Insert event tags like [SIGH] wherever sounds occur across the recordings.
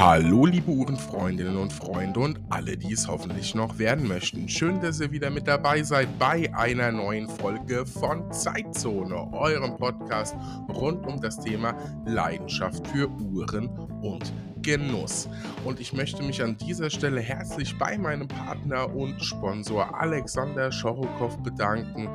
Hallo, liebe Uhrenfreundinnen und Freunde und alle, die es hoffentlich noch werden möchten. Schön, dass ihr wieder mit dabei seid bei einer neuen Folge von Zeitzone, eurem Podcast rund um das Thema Leidenschaft für Uhren und Genuss. Und ich möchte mich an dieser Stelle herzlich bei meinem Partner und Sponsor Alexander Schorokow bedanken,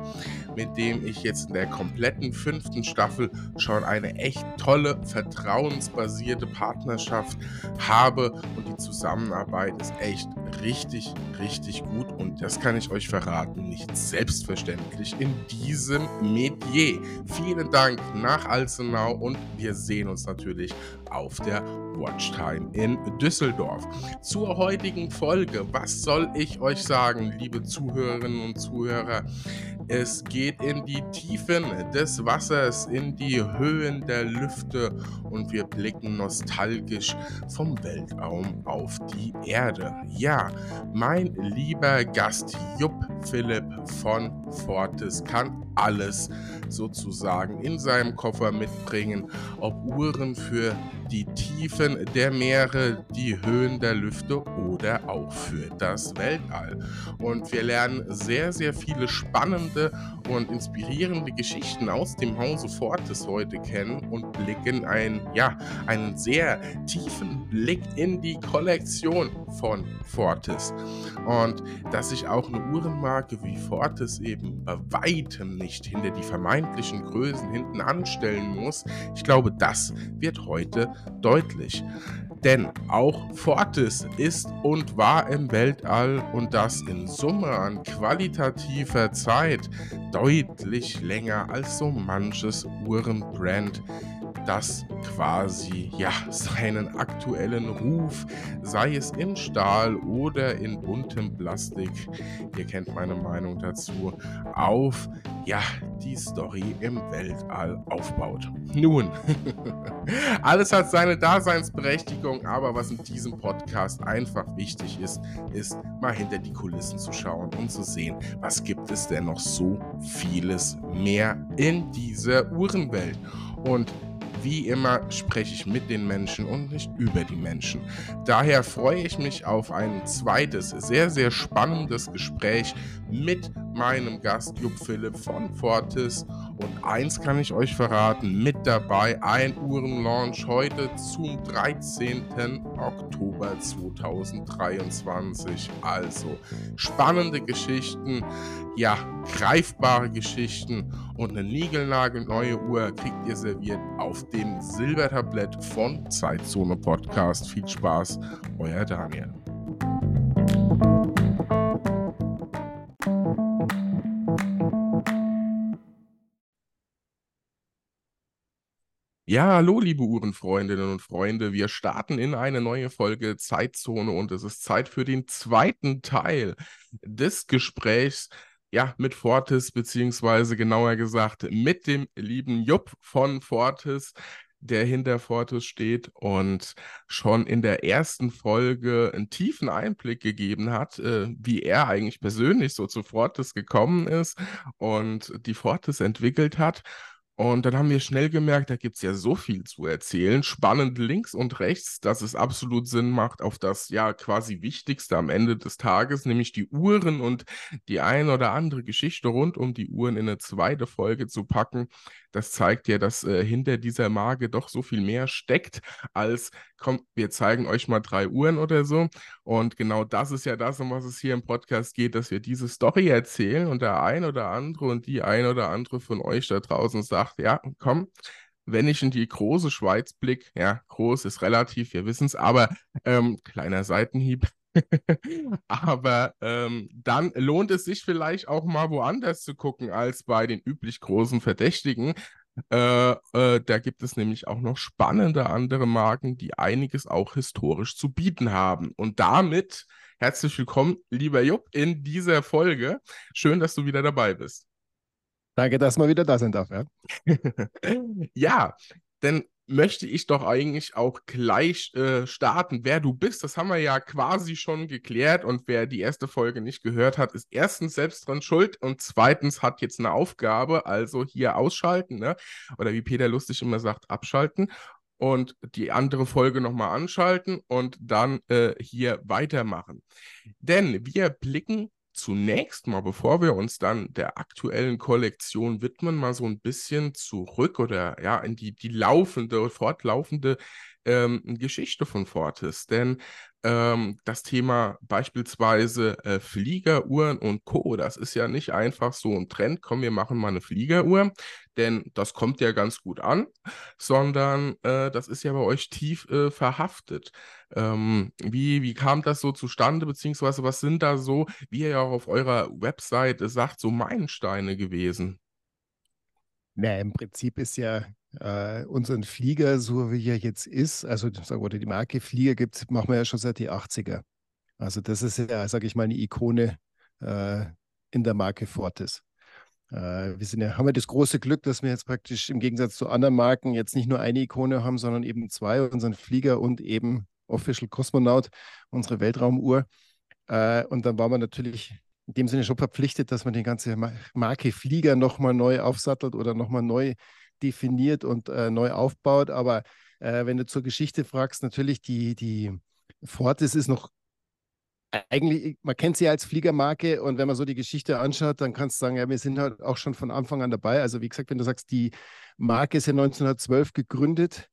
mit dem ich jetzt in der kompletten fünften Staffel schon eine echt tolle, vertrauensbasierte Partnerschaft habe. Und die Zusammenarbeit ist echt richtig, richtig gut. Und das kann ich euch verraten, nicht selbstverständlich in diesem Metier. Vielen Dank nach Alzenau und wir sehen uns natürlich auf der Watchtime in Düsseldorf. Zur heutigen Folge, was soll ich euch sagen, liebe Zuhörerinnen und Zuhörer? Es geht in die Tiefen des Wassers, in die Höhen der Lüfte und wir blicken nostalgisch vom Weltraum auf die Erde. Ja, mein lieber Gast Jupp Philipp von Fortis kann alles sozusagen in seinem Koffer mitbringen, ob Uhren für die Tiefen der Meere, die Höhen der Lüfte oder auch für das Weltall. Und wir lernen sehr, sehr viele spannende und inspirierende Geschichten aus dem Hause Fortis heute kennen und blicken ein, ja, einen sehr tiefen Blick in die Kollektion von Fortis. Und dass sich auch eine Uhrenmarke wie Fortis eben bei weitem nicht hinter die vermeintlichen Größen hinten anstellen muss, ich glaube, das wird heute deutlich. Denn auch Fortis ist und war im Weltall und das in Summe an qualitativer Zeit deutlich länger als so manches Uhrenbrand das quasi ja seinen aktuellen Ruf, sei es in Stahl oder in buntem Plastik, ihr kennt meine Meinung dazu, auf ja die Story im Weltall aufbaut. Nun, [LAUGHS] alles hat seine Daseinsberechtigung, aber was in diesem Podcast einfach wichtig ist, ist mal hinter die Kulissen zu schauen und zu sehen, was gibt es denn noch so vieles mehr in dieser Uhrenwelt. Und wie immer spreche ich mit den Menschen und nicht über die Menschen. Daher freue ich mich auf ein zweites, sehr, sehr spannendes Gespräch mit meinem Gast Jupp Philipp von Fortis. Und eins kann ich euch verraten, mit dabei ein Uhrenlaunch heute zum 13. Oktober 2023. Also spannende Geschichten, ja, greifbare Geschichten und eine niegelnagelneue Uhr kriegt ihr serviert auf dem Silbertablett von Zeitzone Podcast. Viel Spaß, euer Daniel. Ja, hallo, liebe Uhrenfreundinnen und Freunde. Wir starten in eine neue Folge Zeitzone und es ist Zeit für den zweiten Teil des Gesprächs ja, mit Fortis, beziehungsweise genauer gesagt mit dem lieben Jupp von Fortis, der hinter Fortis steht und schon in der ersten Folge einen tiefen Einblick gegeben hat, äh, wie er eigentlich persönlich so zu Fortis gekommen ist und die Fortis entwickelt hat. Und dann haben wir schnell gemerkt, da gibt es ja so viel zu erzählen, spannend links und rechts, dass es absolut Sinn macht, auf das ja quasi Wichtigste am Ende des Tages, nämlich die Uhren und die ein oder andere Geschichte rund um die Uhren in eine zweite Folge zu packen. Das zeigt ja, dass äh, hinter dieser Marke doch so viel mehr steckt, als, komm, wir zeigen euch mal drei Uhren oder so. Und genau das ist ja das, um was es hier im Podcast geht, dass wir diese Story erzählen und der ein oder andere und die ein oder andere von euch da draußen sagt, ja, komm, wenn ich in die große Schweiz blicke, ja, groß ist relativ, wir wissen es, aber ähm, kleiner Seitenhieb, [LAUGHS] Aber ähm, dann lohnt es sich vielleicht auch mal woanders zu gucken als bei den üblich großen Verdächtigen. Äh, äh, da gibt es nämlich auch noch spannende andere Marken, die einiges auch historisch zu bieten haben. Und damit herzlich willkommen, lieber Jupp, in dieser Folge. Schön, dass du wieder dabei bist. Danke, dass man wieder da sein darf. Ja, [LAUGHS] ja denn möchte ich doch eigentlich auch gleich äh, starten. Wer du bist, das haben wir ja quasi schon geklärt. Und wer die erste Folge nicht gehört hat, ist erstens selbst dran schuld und zweitens hat jetzt eine Aufgabe, also hier ausschalten, ne? Oder wie Peter lustig immer sagt, abschalten. und die andere Folge nochmal anschalten und dann äh, hier weitermachen. Denn wir blicken zunächst mal, bevor wir uns dann der aktuellen Kollektion widmen, mal so ein bisschen zurück oder ja, in die, die laufende, fortlaufende ähm, Geschichte von Fortis. Denn ähm, das Thema beispielsweise äh, Fliegeruhren und Co., das ist ja nicht einfach so ein Trend, komm, wir machen mal eine Fliegeruhr, denn das kommt ja ganz gut an, sondern äh, das ist ja bei euch tief äh, verhaftet. Ähm, wie, wie kam das so zustande, beziehungsweise was sind da so, wie ihr ja auch auf eurer Website sagt, so Meilensteine gewesen? Na, im Prinzip ist ja äh, unseren Flieger, so wie er jetzt ist, also oder die Marke Flieger gibt, machen wir ja schon seit die 80er. Also das ist ja, sage ich mal, eine Ikone äh, in der Marke Fortis. Äh, wir sind ja, haben ja das große Glück, dass wir jetzt praktisch im Gegensatz zu anderen Marken jetzt nicht nur eine Ikone haben, sondern eben zwei, unseren Flieger und eben Official Cosmonaut, unsere Weltraumuhr. Äh, und dann waren wir natürlich in dem Sinne schon verpflichtet, dass man die ganze Marke Flieger nochmal neu aufsattelt oder nochmal neu definiert und äh, neu aufbaut. Aber äh, wenn du zur Geschichte fragst, natürlich die, die Fortis ist noch eigentlich, man kennt sie als Fliegermarke und wenn man so die Geschichte anschaut, dann kannst du sagen, ja, wir sind halt auch schon von Anfang an dabei. Also wie gesagt, wenn du sagst, die Marke ist ja 1912 gegründet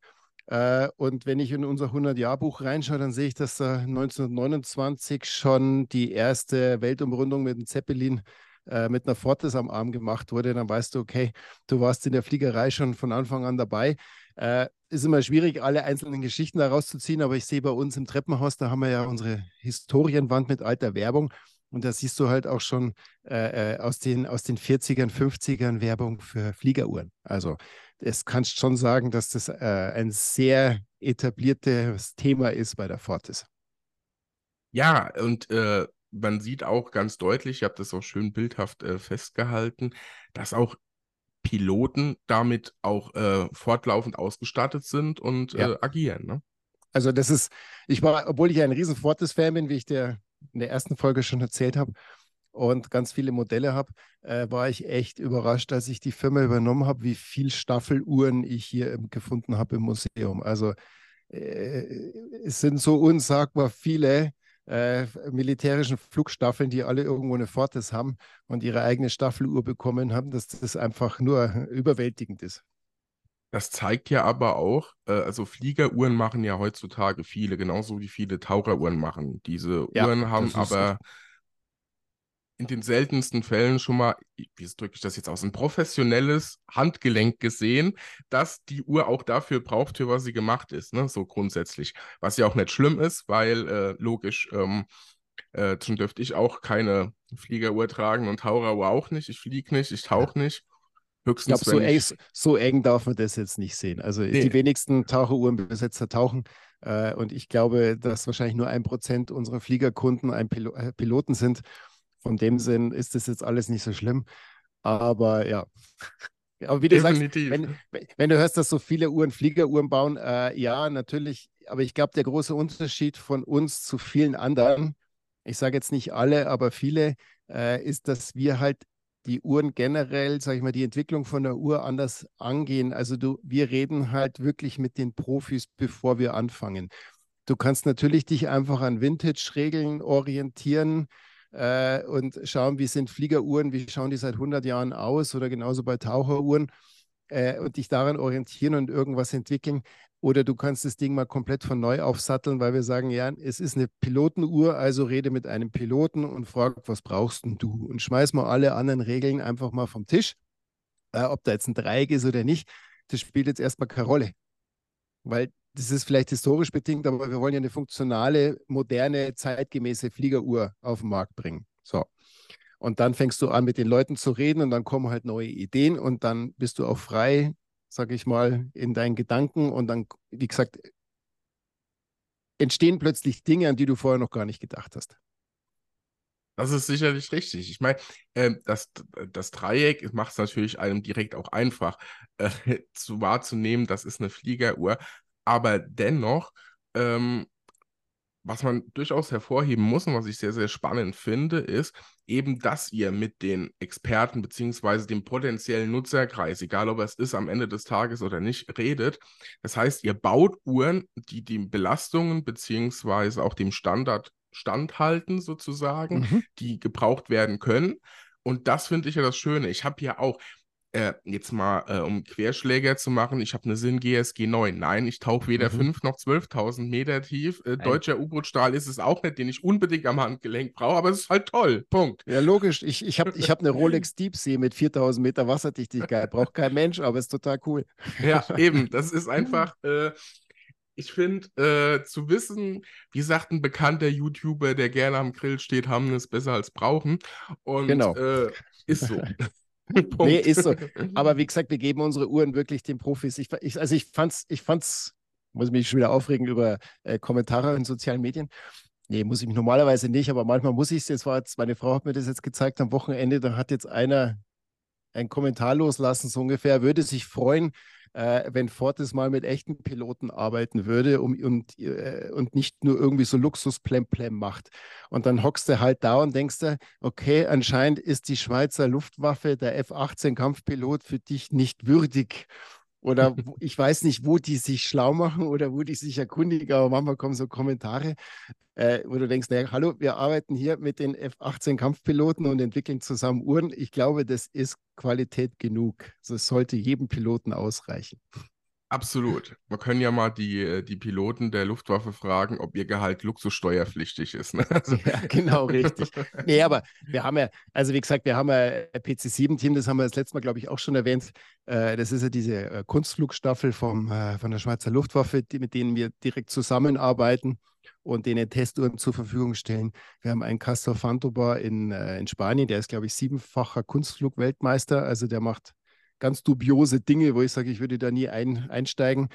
und wenn ich in unser 100-Jahr-Buch reinschaue, dann sehe ich, dass da 1929 schon die erste Weltumrundung mit dem Zeppelin äh, mit einer Fortis am Arm gemacht wurde, dann weißt du, okay, du warst in der Fliegerei schon von Anfang an dabei. Äh, ist immer schwierig, alle einzelnen Geschichten da rauszuziehen, aber ich sehe bei uns im Treppenhaus, da haben wir ja unsere Historienwand mit alter Werbung. Und da siehst du halt auch schon äh, äh aus, den, aus den 40ern, 50ern Werbung für Fliegeruhren. Also es kannst schon sagen, dass das äh, ein sehr etabliertes Thema ist bei der Fortis. Ja, und äh, man sieht auch ganz deutlich, ich habe das auch schön bildhaft äh, festgehalten, dass auch Piloten damit auch äh, fortlaufend ausgestattet sind und ja. äh, agieren. Ne? Also das ist, ich war, obwohl ich ein riesen Fortis-Fan bin, wie ich dir in der ersten Folge schon erzählt habe und ganz viele Modelle habe, äh, war ich echt überrascht, als ich die Firma übernommen habe, wie viel Staffeluhren ich hier gefunden habe im Museum. Also äh, es sind so unsagbar viele äh, militärischen Flugstaffeln, die alle irgendwo eine Fortis haben und ihre eigene Staffeluhr bekommen haben, dass das einfach nur überwältigend ist. Das zeigt ja aber auch, äh, also Fliegeruhren machen ja heutzutage viele, genauso wie viele Taucheruhren machen. Diese ja, Uhren haben aber in den seltensten Fällen schon mal, wie drücke ich das jetzt aus, ein professionelles Handgelenk gesehen, das die Uhr auch dafür braucht, für was sie gemacht ist, ne? so grundsätzlich. Was ja auch nicht schlimm ist, weil äh, logisch, ähm, äh, schon dürfte ich auch keine Fliegeruhr tragen und Taucheruhr auch nicht. Ich fliege nicht, ich tauche nicht. Höchstens, ich glaube, so, eng, so eng darf man das jetzt nicht sehen. Also nee. die wenigsten Taucheruhrenbesetzer tauchen. Äh, und ich glaube, dass wahrscheinlich nur ein Prozent unserer Fliegerkunden ein Pil äh, Piloten sind. Von dem Sinn ist das jetzt alles nicht so schlimm. Aber ja. [LAUGHS] Aber wie du Definitiv. sagst, wenn, wenn, du hörst, dass so viele Uhren Fliegeruhren bauen, äh, ja, natürlich. Aber ich glaube, der große Unterschied von uns zu vielen anderen, ich sage jetzt nicht alle, aber viele, äh, ist, dass wir halt die Uhren generell, sage ich mal, die Entwicklung von der Uhr anders angehen. Also du, wir reden halt wirklich mit den Profis, bevor wir anfangen. Du kannst natürlich dich einfach an Vintage-Regeln orientieren äh, und schauen, wie sind Fliegeruhren, wie schauen die seit 100 Jahren aus oder genauso bei Taucheruhren äh, und dich daran orientieren und irgendwas entwickeln. Oder du kannst das Ding mal komplett von neu aufsatteln, weil wir sagen, ja, es ist eine Pilotenuhr, also rede mit einem Piloten und frag, was brauchst denn du? Und schmeiß mal alle anderen Regeln einfach mal vom Tisch. Äh, ob da jetzt ein Dreieck ist oder nicht, das spielt jetzt erstmal keine Rolle. Weil das ist vielleicht historisch bedingt, aber wir wollen ja eine funktionale, moderne, zeitgemäße Fliegeruhr auf den Markt bringen. So. Und dann fängst du an, mit den Leuten zu reden und dann kommen halt neue Ideen und dann bist du auch frei, sage ich mal, in deinen Gedanken und dann, wie gesagt, entstehen plötzlich Dinge, an die du vorher noch gar nicht gedacht hast. Das ist sicherlich richtig. Ich meine, äh, das, das Dreieck macht es natürlich einem direkt auch einfach äh, [LAUGHS] zu wahrzunehmen, das ist eine Fliegeruhr aber dennoch ähm, was man durchaus hervorheben muss und was ich sehr, sehr spannend finde, ist eben, dass ihr mit den Experten beziehungsweise dem potenziellen Nutzerkreis, egal ob es ist am Ende des Tages oder nicht, redet. Das heißt, ihr baut Uhren, die den Belastungen beziehungsweise auch dem Standard standhalten sozusagen, mhm. die gebraucht werden können. Und das finde ich ja das Schöne. Ich habe ja auch, äh, jetzt mal, äh, um Querschläger zu machen, ich habe eine Sinn GSG 9. Nein, ich tauche weder mhm. 5 noch 12.000 Meter tief. Äh, deutscher U-Boot-Stahl ist es auch nicht, den ich unbedingt am Handgelenk brauche, aber es ist halt toll. Punkt. Ja, logisch. Ich, ich habe ich hab eine [LAUGHS] Rolex Deep Sea mit 4.000 Meter Wasserdichtigkeit. Braucht kein Mensch, aber ist total cool. Ja, [LAUGHS] eben. Das ist einfach. Äh, ich finde, äh, zu wissen, wie sagt ein bekannter YouTuber, der gerne am Grill steht, haben es besser als brauchen. Und genau. äh, ist so. [LAUGHS] [LAUGHS] nee, ist so. Aber wie gesagt, wir geben unsere Uhren wirklich den Profis. Ich, ich, also ich fand's, ich fand's, muss mich schon wieder aufregen über äh, Kommentare in sozialen Medien. Nee, muss ich mich normalerweise nicht, aber manchmal muss ich es. Jetzt war jetzt, meine Frau hat mir das jetzt gezeigt am Wochenende, da hat jetzt einer einen Kommentar loslassen, so ungefähr, würde sich freuen, äh, wenn Fortis mal mit echten Piloten arbeiten würde um, und, äh, und nicht nur irgendwie so Luxus-Plem-Plem macht. Und dann hockst du halt da und denkst du, okay, anscheinend ist die Schweizer Luftwaffe, der F-18-Kampfpilot, für dich nicht würdig. Oder [LAUGHS] ich weiß nicht, wo die sich schlau machen oder wo die sich erkundigen, aber manchmal kommen so Kommentare, äh, wo du denkst, naja, hallo, wir arbeiten hier mit den F-18 Kampfpiloten und entwickeln zusammen Uhren. Ich glaube, das ist Qualität genug. Das sollte jedem Piloten ausreichen. Absolut. Wir können ja mal die, äh, die Piloten der Luftwaffe fragen, ob ihr Gehalt luxussteuerpflichtig ist. Ne? [LAUGHS] Also. Ja, genau, richtig. nee, aber wir haben ja, also wie gesagt, wir haben ja PC7-Team, das haben wir das letzte Mal, glaube ich, auch schon erwähnt. Äh, das ist ja diese äh, Kunstflugstaffel vom, von der Schweizer Luftwaffe, die, mit denen wir direkt zusammenarbeiten und denen Testuhren zur Verfügung stellen. Wir haben einen Castor Fantobar in, in Spanien, der ist, glaube ich, siebenfacher Kunstflugweltmeister. Also der macht ganz dubiose Dinge, wo ich sage, ich würde da nie ein, einsteigen.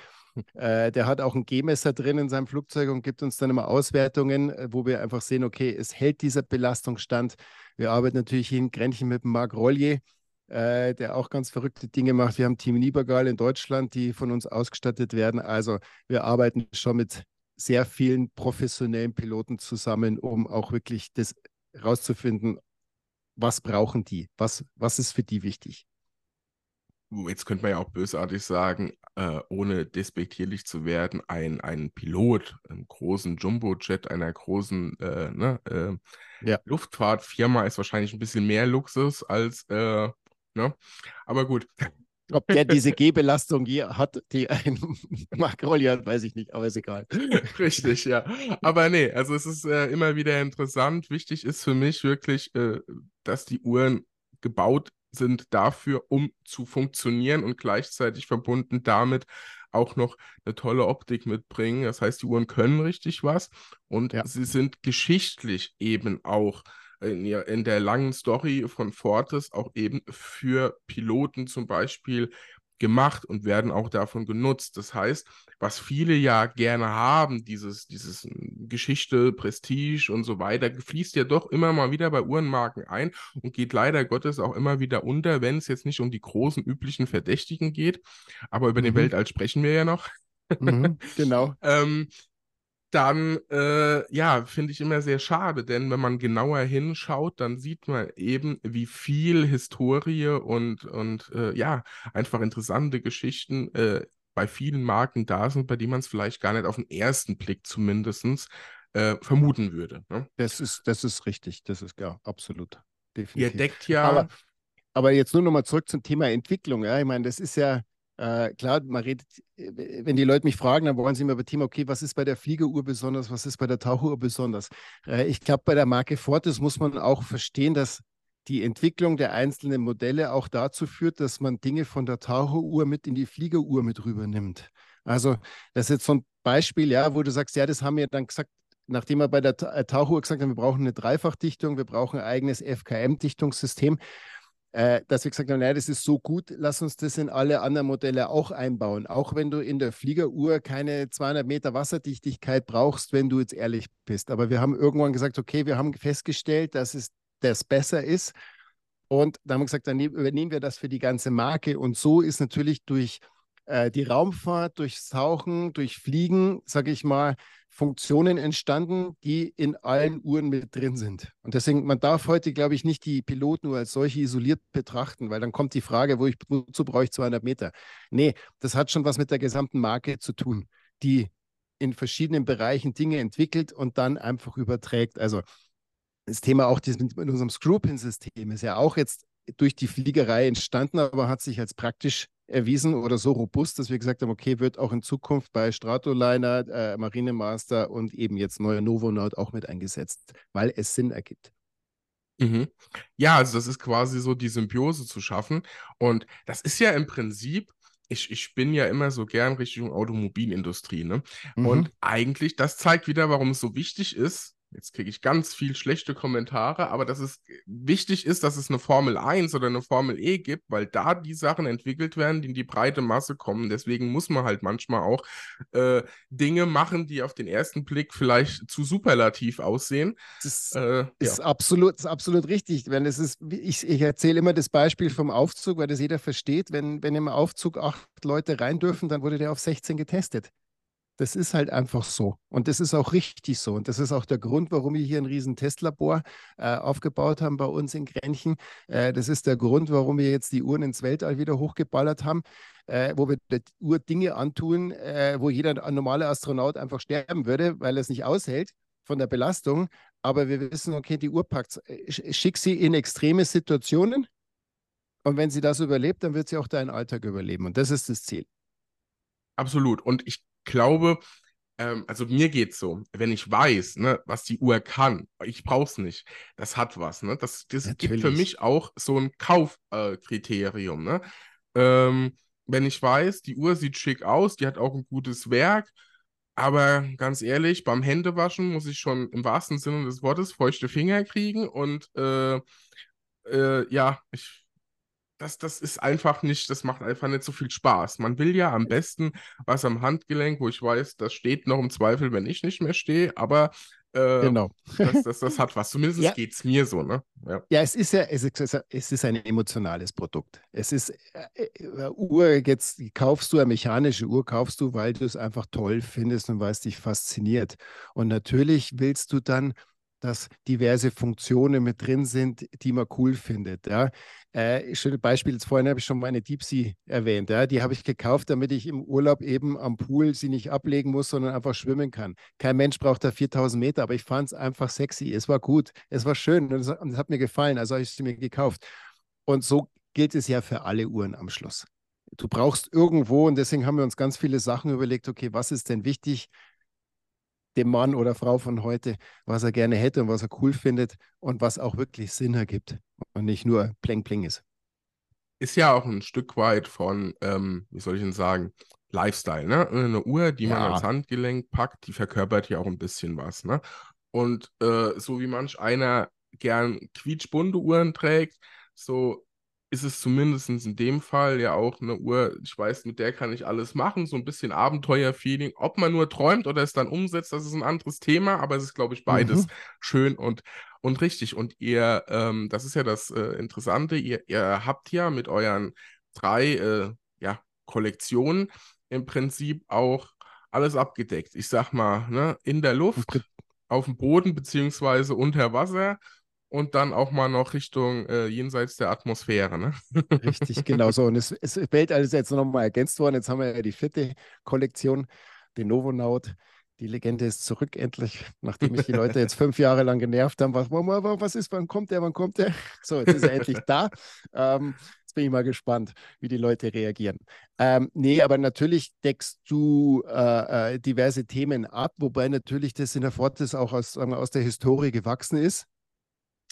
Äh, der hat auch ein G-Messer drin in seinem Flugzeug und gibt uns dann immer Auswertungen, äh, wo wir einfach sehen, okay, es hält dieser Belastungsstand. Wir arbeiten natürlich hier in Grenchen mit dem Marc Rollier, äh, der auch ganz verrückte Dinge macht. Wir haben Team Niebergal in Deutschland, die von uns ausgestattet werden. Also wir arbeiten schon mit sehr vielen professionellen Piloten zusammen, um auch wirklich das rauszufinden, was brauchen die, was, was ist für die wichtig jetzt könnte man ja auch bösartig sagen, äh, ohne despektierlich zu werden, ein, ein Pilot, einem großen Jumbo-Jet, einer großen äh, ne, äh, ja. Luftfahrtfirma ist wahrscheinlich ein bisschen mehr Luxus als, äh, ne? Aber gut. Ob der [LAUGHS] diese G-Belastung hat, die ein [LAUGHS] Makrolli hat, weiß ich nicht, aber ist egal. [LAUGHS] Richtig, ja. Aber nee, also es ist äh, immer wieder interessant. Wichtig ist für mich wirklich, äh, dass die Uhren gebaut sind dafür, um zu funktionieren und gleichzeitig verbunden damit auch noch eine tolle Optik mitbringen. Das heißt, die Uhren können richtig was und ja. sie sind geschichtlich eben auch in, in der langen Story von Fortis auch eben für Piloten zum Beispiel gemacht und werden auch davon genutzt. Das heißt, was viele ja gerne haben, dieses, dieses hm, Geschichte, Prestige und so weiter, fließt ja doch immer mal wieder bei Uhrenmarken ein und geht leider Gottes auch immer wieder unter, wenn es jetzt nicht um die großen üblichen Verdächtigen geht. Aber über mhm. den Weltall sprechen wir ja noch. Mhm, genau. [LAUGHS] ähm, dann äh, ja, finde ich immer sehr schade, denn wenn man genauer hinschaut, dann sieht man eben, wie viel Historie und, und äh, ja, einfach interessante Geschichten äh, bei vielen Marken da sind, bei denen man es vielleicht gar nicht auf den ersten Blick zumindest äh, vermuten würde. Ne? Das, ist, das ist richtig, das ist ja absolut. Definitiv. Ihr deckt ja. Aber, aber jetzt nur nochmal zurück zum Thema Entwicklung. Ja? Ich meine, das ist ja äh, klar, man redet, äh, wenn die Leute mich fragen, dann wollen sie immer über Thema, okay, was ist bei der Fliegeruhr besonders, was ist bei der Tauchuhr besonders? Äh, ich glaube, bei der Marke Fortis muss man auch verstehen, dass die Entwicklung der einzelnen Modelle auch dazu führt, dass man Dinge von der Taucheruhr mit in die Fliegeruhr mit rübernimmt. Also, das ist jetzt so ein Beispiel, ja, wo du sagst, ja, das haben wir dann gesagt, nachdem wir bei der äh, Tauchuhr gesagt haben, wir brauchen eine Dreifachdichtung, wir brauchen ein eigenes FKM-Dichtungssystem äh, dass wir gesagt haben, naja, das ist so gut, lass uns das in alle anderen Modelle auch einbauen. Auch wenn du in der Fliegeruhr keine 200 Meter Wasserdichtigkeit brauchst, wenn du jetzt ehrlich bist. Aber wir haben irgendwann gesagt, okay, wir haben festgestellt, dass es das besser ist. Und da haben wir gesagt, dann übernehmen wir das für die ganze Marke. Und so ist natürlich durch äh, die Raumfahrt, durchs Tauchen, durch Fliegen, sage ich mal, Funktionen entstanden, die in allen Uhren mit drin sind. Und deswegen, man darf heute, glaube ich, nicht die Piloten nur als solche isoliert betrachten, weil dann kommt die Frage, wo ich, wozu brauche ich 200 Meter? Nee, das hat schon was mit der gesamten Marke zu tun, die in verschiedenen Bereichen Dinge entwickelt und dann einfach überträgt. Also das Thema auch mit unserem Screw-Pin-System ist ja auch jetzt durch die Fliegerei entstanden, aber hat sich als praktisch erwiesen oder so robust, dass wir gesagt haben, okay, wird auch in Zukunft bei Stratoliner, äh, Marinemaster und eben jetzt neuer Novonaut auch mit eingesetzt, weil es Sinn ergibt. Mhm. Ja, also das ist quasi so die Symbiose zu schaffen. Und das ist ja im Prinzip, ich, ich bin ja immer so gern Richtung Automobilindustrie, ne? Mhm. Und eigentlich, das zeigt wieder, warum es so wichtig ist, Jetzt kriege ich ganz viel schlechte Kommentare, aber dass es wichtig ist, dass es eine Formel 1 oder eine Formel E gibt, weil da die Sachen entwickelt werden, die in die breite Masse kommen. Deswegen muss man halt manchmal auch äh, Dinge machen, die auf den ersten Blick vielleicht zu superlativ aussehen. Das äh, ist, ja. absolut, ist absolut richtig. Wenn es ist, ich, ich erzähle immer das Beispiel vom Aufzug, weil das jeder versteht. Wenn, wenn im Aufzug acht Leute rein dürfen, dann wurde der auf 16 getestet. Das ist halt einfach so. Und das ist auch richtig so. Und das ist auch der Grund, warum wir hier ein riesen Testlabor äh, aufgebaut haben bei uns in Grenchen. Äh, das ist der Grund, warum wir jetzt die Uhren ins Weltall wieder hochgeballert haben, äh, wo wir der Uhr Dinge antun, äh, wo jeder normale Astronaut einfach sterben würde, weil er es nicht aushält von der Belastung. Aber wir wissen, okay, die Uhr packt, äh, schick sie in extreme Situationen. Und wenn sie das überlebt, dann wird sie auch deinen Alltag überleben. Und das ist das Ziel. Absolut. Und ich glaube, ähm, also mir geht es so, wenn ich weiß, ne, was die Uhr kann, ich brauche es nicht, das hat was. Ne? Das, das gibt für mich auch so ein Kaufkriterium. Äh, ne? Ähm, wenn ich weiß, die Uhr sieht schick aus, die hat auch ein gutes Werk, aber ganz ehrlich, beim Händewaschen muss ich schon im wahrsten Sinne des Wortes feuchte Finger kriegen und äh, äh, ja, ich das, das ist einfach nicht, das macht einfach nicht so viel Spaß. Man will ja am besten was am Handgelenk, wo ich weiß, das steht noch im Zweifel, wenn ich nicht mehr stehe, aber äh, genau. das, das, das hat was. Zumindest [LAUGHS] ja. geht es mir so, ne? Ja. ja, es ist ja, es ist, es ist ein emotionales Produkt. Es ist äh, äh, Uhr, jetzt kaufst du eine mechanische Uhr, kaufst du, weil du es einfach toll findest und weil es dich fasziniert. Und natürlich willst du dann dass diverse Funktionen mit drin sind, die man cool findet. Ja. Äh, schönes Beispiel, jetzt vorhin habe ich schon meine Deep Sea erwähnt. Ja. Die habe ich gekauft, damit ich im Urlaub eben am Pool sie nicht ablegen muss, sondern einfach schwimmen kann. Kein Mensch braucht da 4000 Meter, aber ich fand es einfach sexy. Es war gut, es war schön und es, und es hat mir gefallen, also habe ich sie mir gekauft. Und so gilt es ja für alle Uhren am Schluss. Du brauchst irgendwo, und deswegen haben wir uns ganz viele Sachen überlegt, okay, was ist denn wichtig? Dem Mann oder Frau von heute, was er gerne hätte und was er cool findet und was auch wirklich Sinn ergibt und nicht nur Pling Pling ist. Ist ja auch ein Stück weit von, ähm, wie soll ich denn sagen, Lifestyle, ne? Eine Uhr, die ja. man ans Handgelenk packt, die verkörpert ja auch ein bisschen was, ne? Und äh, so wie manch einer gern quietschbunte Uhren trägt, so ist es zumindest in dem Fall ja auch eine Uhr, ich weiß, mit der kann ich alles machen, so ein bisschen Abenteuer-Feeling. Ob man nur träumt oder es dann umsetzt, das ist ein anderes Thema, aber es ist, glaube ich, beides mhm. schön und, und richtig. Und ihr, ähm, das ist ja das äh, Interessante, ihr, ihr habt ja mit euren drei äh, ja, Kollektionen im Prinzip auch alles abgedeckt. Ich sag mal, ne, in der Luft, auf dem Boden beziehungsweise unter Wasser und dann auch mal noch Richtung äh, jenseits der Atmosphäre. Ne? Richtig, genau so. Und es, es Weltall ist jetzt nochmal ergänzt worden. Jetzt haben wir ja die vierte Kollektion, den Novonaut. Die Legende ist zurück endlich, nachdem mich die [LAUGHS] Leute jetzt fünf Jahre lang genervt haben. Was, was ist, wann kommt der, wann kommt der? So, jetzt ist er endlich da. Ähm, jetzt bin ich mal gespannt, wie die Leute reagieren. Ähm, nee, aber natürlich deckst du äh, äh, diverse Themen ab, wobei natürlich das in der Fortis auch aus, aus der Historie gewachsen ist.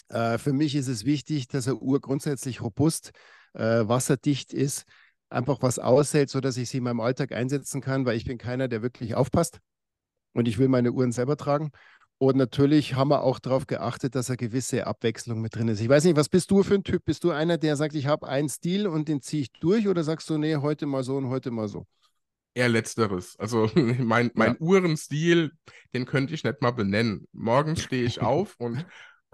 Äh, für mich ist es wichtig, dass eine Uhr grundsätzlich robust, äh, wasserdicht ist, einfach was aushält, sodass ich sie in meinem Alltag einsetzen kann, weil ich bin keiner, der wirklich aufpasst und ich will meine Uhren selber tragen. Und natürlich haben wir auch darauf geachtet, dass eine gewisse Abwechslung mit drin ist. Ich weiß nicht, was bist du für ein Typ? Bist du einer, der sagt, ich habe einen Stil und den ziehe ich durch oder sagst du, nee, heute mal so und heute mal so? Eher letzteres. Also [LAUGHS] mein, mein ja. Uhrenstil, den könnte ich nicht mal benennen. Morgens stehe ich [LAUGHS] auf und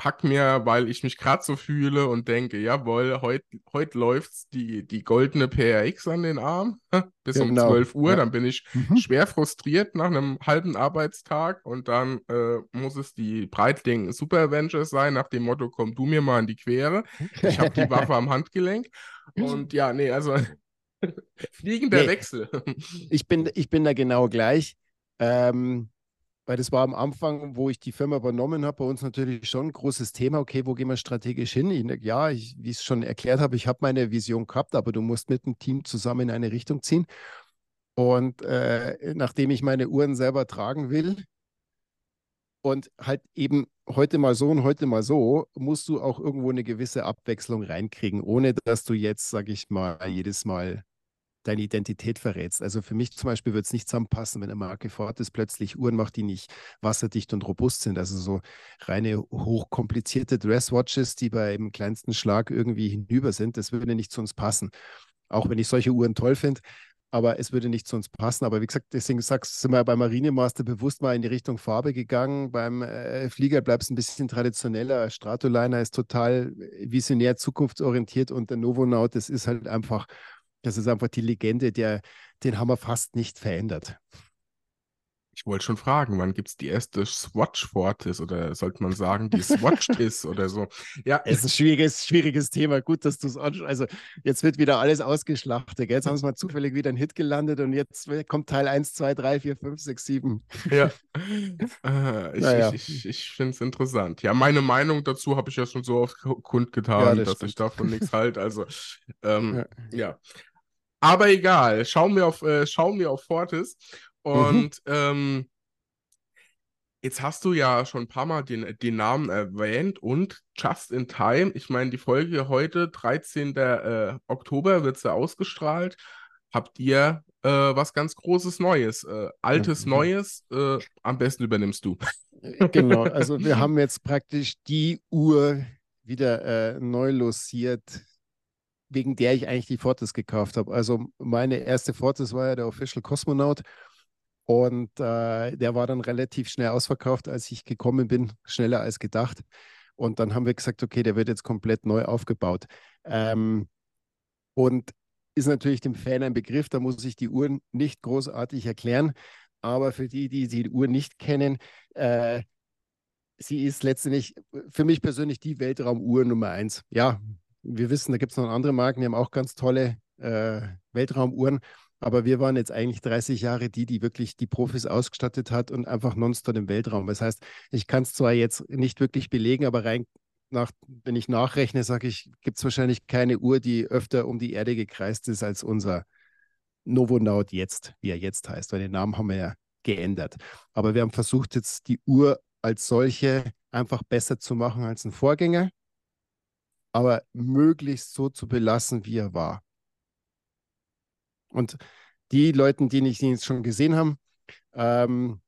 pack mir, weil ich mich gerade so fühle und denke, jawohl, heute heut läuft's die, die goldene PRX an den Arm [LAUGHS] bis genau. um 12 Uhr. Ja. Dann bin ich mhm. schwer frustriert nach einem halben Arbeitstag und dann äh, muss es die Breitling Super Avengers sein, nach dem Motto, komm du mir mal in die Quere. Ich habe die Waffe am Handgelenk. Und ja, nee, also [LAUGHS] fliegender nee, Wechsel. ich, bin, ich bin da genau gleich. Ähm, weil das war am Anfang, wo ich die Firma übernommen habe, bei uns natürlich schon ein großes Thema. Okay, wo gehen wir strategisch hin? Ich, ja, ich, wie ich es schon erklärt habe, ich habe meine Vision gehabt, aber du musst mit dem Team zusammen in eine Richtung ziehen. Und äh, nachdem ich meine Uhren selber tragen will und halt eben heute mal so und heute mal so, musst du auch irgendwo eine gewisse Abwechslung reinkriegen, ohne dass du jetzt, sage ich mal, jedes Mal deine Identität verrätst. Also für mich zum Beispiel wird es nicht zusammenpassen, wenn eine Marke Ford ist, plötzlich Uhren macht, die nicht wasserdicht und robust sind. Also so reine hochkomplizierte Dresswatches, die beim kleinsten Schlag irgendwie hinüber sind, das würde nicht zu uns passen. Auch wenn ich solche Uhren toll finde, aber es würde nicht zu uns passen. Aber wie gesagt, deswegen sagst, sind wir beim Marinemaster bewusst mal in die Richtung Farbe gegangen. Beim äh, Flieger bleibst du ein bisschen traditioneller. Stratoliner ist total visionär, zukunftsorientiert und der Novonaut, das ist halt einfach das ist einfach die Legende, der, den haben wir fast nicht verändert. Ich wollte schon fragen, wann gibt es die erste Swatch Fortis oder sollte man sagen, die Swatch [LAUGHS] ist oder so? Ja. Es ist ein schwieriges, schwieriges Thema. Gut, dass du es anschaust. Also, jetzt wird wieder alles ausgeschlachtet. Jetzt haben sie mal zufällig wieder ein Hit gelandet und jetzt kommt Teil 1, 2, 3, 4, 5, 6, 7. Ja. äh, [LAUGHS] ich naja. ich, ich, ich finde es interessant. Ja, meine Meinung dazu habe ich ja schon so oft kundgetan, ja, das dass stimmt. ich davon nichts halte. Also, ähm, ja. ja. Aber egal, schauen wir auf, äh, schauen wir auf Fortis. Mhm. Und mhm. ähm, jetzt hast du ja schon ein paar Mal den, den Namen erwähnt und Just in Time. Ich meine, die Folge heute, 13. Äh, Oktober, wird sie ausgestrahlt. Habt ihr äh, was ganz Großes Neues? Äh, altes mhm. Neues? Äh, am besten übernimmst du. Äh, genau, [LAUGHS] also wir haben jetzt praktisch die Uhr wieder neu losiert wegen der ich eigentlich die Fortis gekauft habe. Also meine erste Fortis war ja der Official Cosmonaut und äh, der war dann relativ schnell ausverkauft, als ich gekommen bin, schneller als gedacht. Und dann haben wir gesagt, okay, der wird jetzt komplett neu aufgebaut. Ähm, und ist natürlich dem Fan ein Begriff, da muss ich die Uhren nicht großartig erklären. Aber für die, die die Uhr nicht kennen, äh, sie ist letztendlich für mich persönlich die Weltraumuhr Nummer eins. Ja, wir wissen, da gibt es noch andere Marken, die haben auch ganz tolle äh, Weltraumuhren. Aber wir waren jetzt eigentlich 30 Jahre die, die wirklich die Profis ausgestattet hat und einfach nonstop im Weltraum. Das heißt, ich kann es zwar jetzt nicht wirklich belegen, aber rein nach, wenn ich nachrechne, sage ich, gibt es wahrscheinlich keine Uhr, die öfter um die Erde gekreist ist als unser Novonaut jetzt, wie er jetzt heißt, weil den Namen haben wir ja geändert. Aber wir haben versucht, jetzt die Uhr als solche einfach besser zu machen als ein Vorgänger aber möglichst so zu belassen, wie er war. Und die Leute, die ich jetzt schon gesehen haben, ähm,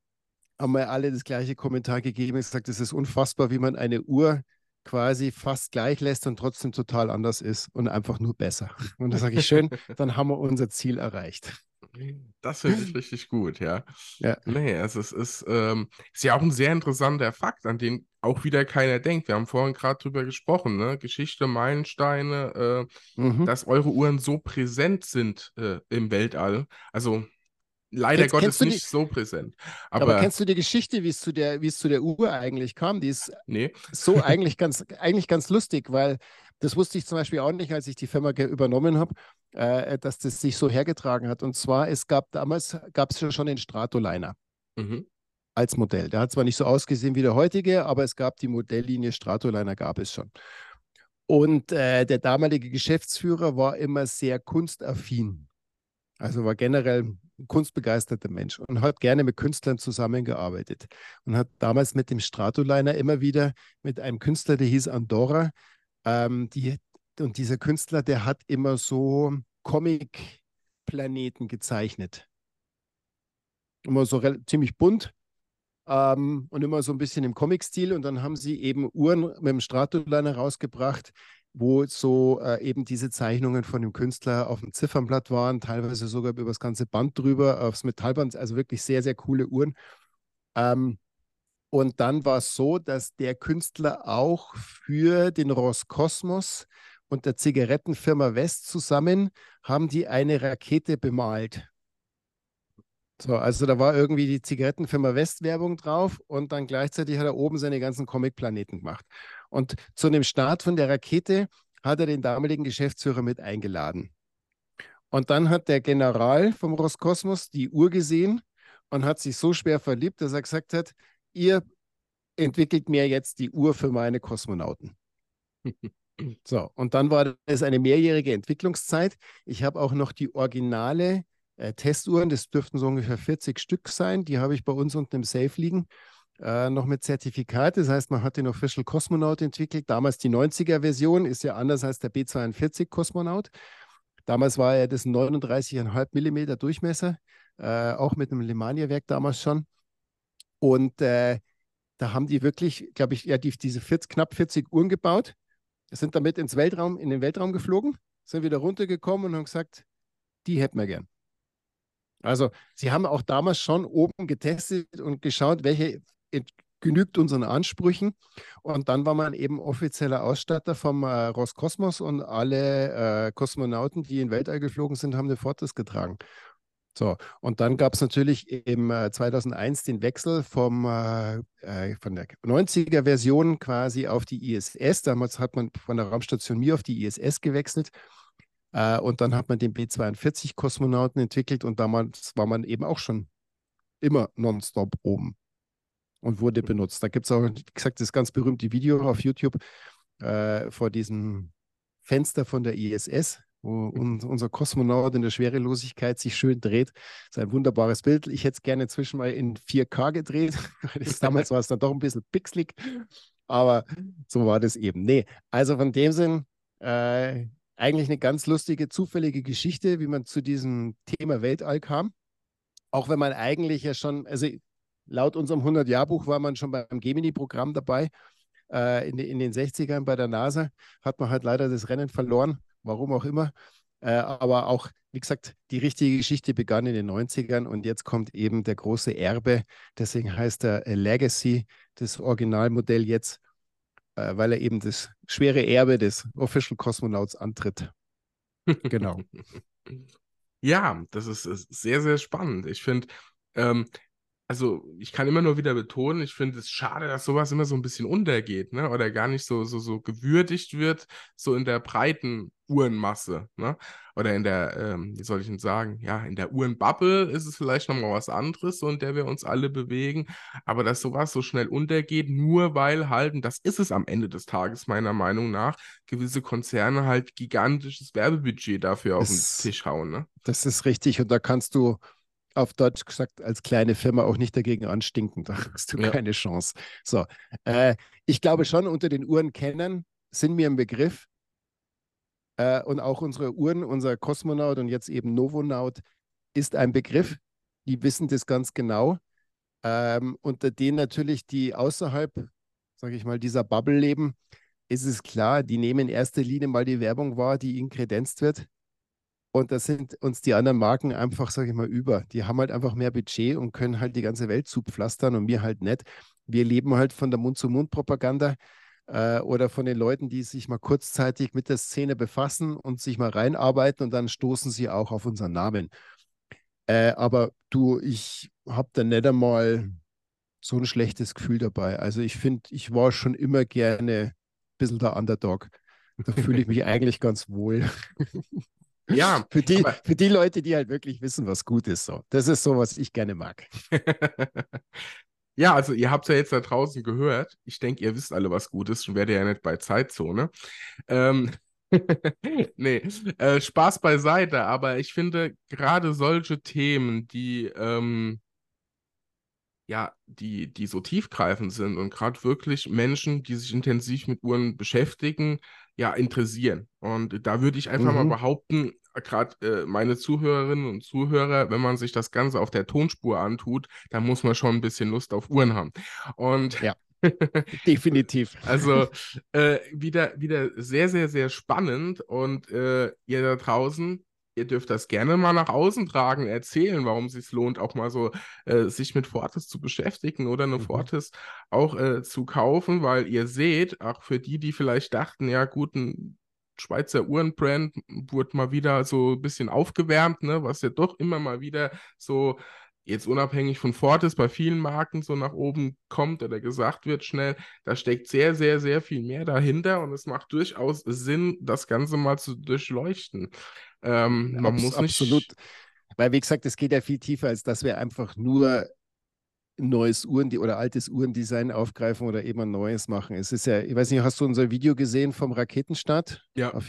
haben mir alle das gleiche Kommentar gegeben und gesagt, es ist unfassbar, wie man eine Uhr quasi fast gleich lässt und trotzdem total anders ist und einfach nur besser. Und da sage ich schön, [LAUGHS] dann haben wir unser Ziel erreicht. Das finde ich richtig gut, ja. ja. Nee, also es ist, ähm, ist ja auch ein sehr interessanter Fakt, an den auch wieder keiner denkt. Wir haben vorhin gerade drüber gesprochen, ne? Geschichte, Meilensteine, äh, mhm. dass eure Uhren so präsent sind äh, im Weltall. Also leider Jetzt, Gottes nicht die, so präsent. Aber, aber, kennst du die Geschichte, wie es zu der, wie es zu der Uhr eigentlich kam? Die ist nee. so [LAUGHS] eigentlich ganz, eigentlich ganz lustig, weil das wusste ich zum Beispiel auch nicht, als ich die Firma übernommen habe, äh, dass das sich so hergetragen hat. Und zwar, es gab damals, gab es schon den Stratoliner. Mhm. Als Modell. Der hat zwar nicht so ausgesehen wie der heutige, aber es gab die Modelllinie Stratoliner, gab es schon. Und äh, der damalige Geschäftsführer war immer sehr kunstaffin. Also war generell ein kunstbegeisterter Mensch und hat gerne mit Künstlern zusammengearbeitet. Und hat damals mit dem Stratoliner immer wieder mit einem Künstler, der hieß Andorra, ähm, die, und dieser Künstler, der hat immer so Comic-Planeten gezeichnet. Immer so ziemlich bunt ähm, und immer so ein bisschen im Comic-Stil. Und dann haben sie eben Uhren mit dem Stratoliner rausgebracht, wo so äh, eben diese Zeichnungen von dem Künstler auf dem Ziffernblatt waren, teilweise sogar über das ganze Band drüber, aufs Metallband, also wirklich sehr, sehr coole Uhren. Ähm, Und dann war es so, dass der Künstler auch für den Roskosmos und der Zigarettenfirma West zusammen haben die eine Rakete bemalt. So, also da war irgendwie die Zigarettenfirma West Werbung drauf und dann gleichzeitig hat er oben seine ganzen Comic-Planeten gemacht. Und zu dem Start von der Rakete hat er den damaligen Geschäftsführer mit eingeladen. Und dann hat der General vom Roskosmos die Uhr gesehen und hat sich so schwer verliebt, dass er gesagt hat, ihr entwickelt mir jetzt die Uhr für meine Kosmonauten. [LAUGHS] so, und dann war es eine mehrjährige Entwicklungszeit. Ich habe auch noch die originale äh, Testuhren, das dürften so ungefähr 40 Stück sein, die habe ich bei uns unten im Safe liegen. Äh, noch mit Zertifikat, das heißt, man hat den Official Cosmonaut entwickelt. Damals die 90er-Version ist ja anders als der B-42 Kosmonaut. Damals war er das 39,5 Millimeter Durchmesser, äh, auch mit einem Lemania-Werk damals schon. Und äh, da haben die wirklich, glaube ich, ja, die, diese 40, knapp 40 Uhren gebaut, sind damit ins Weltraum, in den Weltraum geflogen, sind wieder runtergekommen und haben gesagt, die hätten wir gern. Also sie haben auch damals schon oben getestet und geschaut, welche genügt unseren Ansprüchen. Und dann war man eben offizieller Ausstatter vom äh, Roskosmos und alle äh, Kosmonauten, die in Weltall geflogen sind, haben den Fortis getragen. So, und dann gab es natürlich im äh, 2001 den Wechsel vom, äh, äh von der 90er-Version quasi auf die ISS. Damals hat man von der Raumstation Mir auf die ISS gewechselt. Äh, und dann hat man den B-42-Kosmonauten entwickelt und damals war man eben auch schon immer nonstop oben und wurde mhm. benutzt. Da gibt es auch, wie gesagt, das ganz berühmte Video auf YouTube äh, vor diesem Fenster von der ISS, wo un unser Kosmonaut in der Schwerelosigkeit sich schön dreht. Das ist ein wunderbares Bild. Ich hätte es gerne inzwischen mal in 4K gedreht. [LAUGHS] damals war es dann doch ein bisschen pixelig, aber so war das eben. Nee, also von dem Sinn, äh, eigentlich eine ganz lustige, zufällige Geschichte, wie man zu diesem Thema Weltall kam. Auch wenn man eigentlich ja schon, also laut unserem 100-Jahr-Buch war man schon beim Gemini-Programm dabei. Äh, in, in, den 60ern bei der NASA hat man halt leider das Rennen verloren warum auch immer. Äh, aber auch, wie gesagt, die richtige Geschichte begann in den 90ern und jetzt kommt eben der große Erbe. Deswegen heißt er Legacy, das Originalmodell jetzt, äh, weil er eben das schwere Erbe des Official Cosmonauts antritt. [LAUGHS] Genau. ja, das ist, ist, sehr, sehr spannend. Ich finde, ähm, also ich kann immer nur wieder betonen, ich finde es schade, dass sowas immer so ein bisschen untergeht, ne? Oder gar nicht so, so, so gewürdigt wird, so in der breiten Uhrenmasse, ne? Oder in der, ähm, wie soll ich denn sagen, ja, in der Uhrenbubble ist es vielleicht nochmal was anderes, so in der wir uns alle bewegen. Aber dass sowas so schnell untergeht, nur weil halt, und das ist es am Ende des Tages, meiner Meinung nach, gewisse Konzerne halt gigantisches Werbebudget dafür auf das, den Tisch hauen, ne? Das ist richtig. Und da kannst du auf Deutsch gesagt, als kleine Firma auch nicht dagegen anstinken. Da hast du ja. keine Chance. So, äh, ich glaube schon, unter den Uhrenkennern sind mir ein Begriff. Äh, und auch unsere Uhren, unser Kosmonaut und jetzt eben Novonaut ist ein Begriff. Die wissen das ganz genau. Ähm, unter denen natürlich, die außerhalb, sage ich mal, dieser Bubble leben, ist es klar, die nehmen in erster Linie mal die Werbung wahr, die ihnen kredenzt wird. Und da sind uns die anderen Marken einfach, sage ich mal, über. Die haben halt einfach mehr Budget und können halt die ganze Welt zupflastern und wir halt nicht. Wir leben halt von der Mund-zu-Mund-Propaganda äh, oder von den Leuten, die sich mal kurzzeitig mit der Szene befassen und sich mal reinarbeiten und dann stoßen sie auch auf unseren Namen. Äh, aber du, ich habe da nicht einmal so ein schlechtes Gefühl dabei. Also ich finde, ich war schon immer gerne ein bisschen der Underdog. Da fühle ich mich [LAUGHS] eigentlich ganz wohl. Ja. [LAUGHS] für, die, für die Leute, die halt wirklich wissen, was gut ist. So. Das ist so, was ich gerne mag. [LAUGHS] ja, also ihr habt es ja jetzt da draußen gehört. Ich denke, ihr wisst alle, was gut ist und werdet ja nicht bei Zeitzone. Ähm, [LAUGHS] nee, äh, Spaß beiseite, aber ich finde gerade solche Themen, die ähm, ja, die, die so tiefgreifend sind und gerade wirklich Menschen, die sich intensiv mit Uhren beschäftigen, ja, interessieren. Und da würde ich einfach mhm. mal behaupten, gerade äh, meine Zuhörerinnen und Zuhörer, wenn man sich das Ganze auf der Tonspur antut, dann muss man schon ein bisschen Lust auf Uhren haben. Und ja. [LAUGHS] Definitiv. Also äh, wieder, wieder sehr, sehr, sehr spannend. Und äh, ihr da draußen, ihr dürft das gerne mal nach außen tragen, erzählen, warum es sich lohnt, auch mal so äh, sich mit Fortis zu beschäftigen oder eine mhm. Fortis auch äh, zu kaufen, weil ihr seht, auch für die, die vielleicht dachten, ja gut, ein Schweizer Uhrenbrand wurde mal wieder so ein bisschen aufgewärmt, ne, was ja doch immer mal wieder so jetzt unabhängig von Fortis bei vielen Marken so nach oben kommt oder gesagt wird schnell, da steckt sehr, sehr, sehr viel mehr dahinter und es macht durchaus Sinn, das Ganze mal zu durchleuchten. Ähm, man Abs muss nicht. Absolut. Weil, wie gesagt, es geht ja viel tiefer, als dass wir einfach nur neues Uhren oder altes Uhrendesign aufgreifen oder eben ein neues machen. Es ist ja, ich weiß nicht, hast du unser Video gesehen vom Raketenstart? Ja. Auf,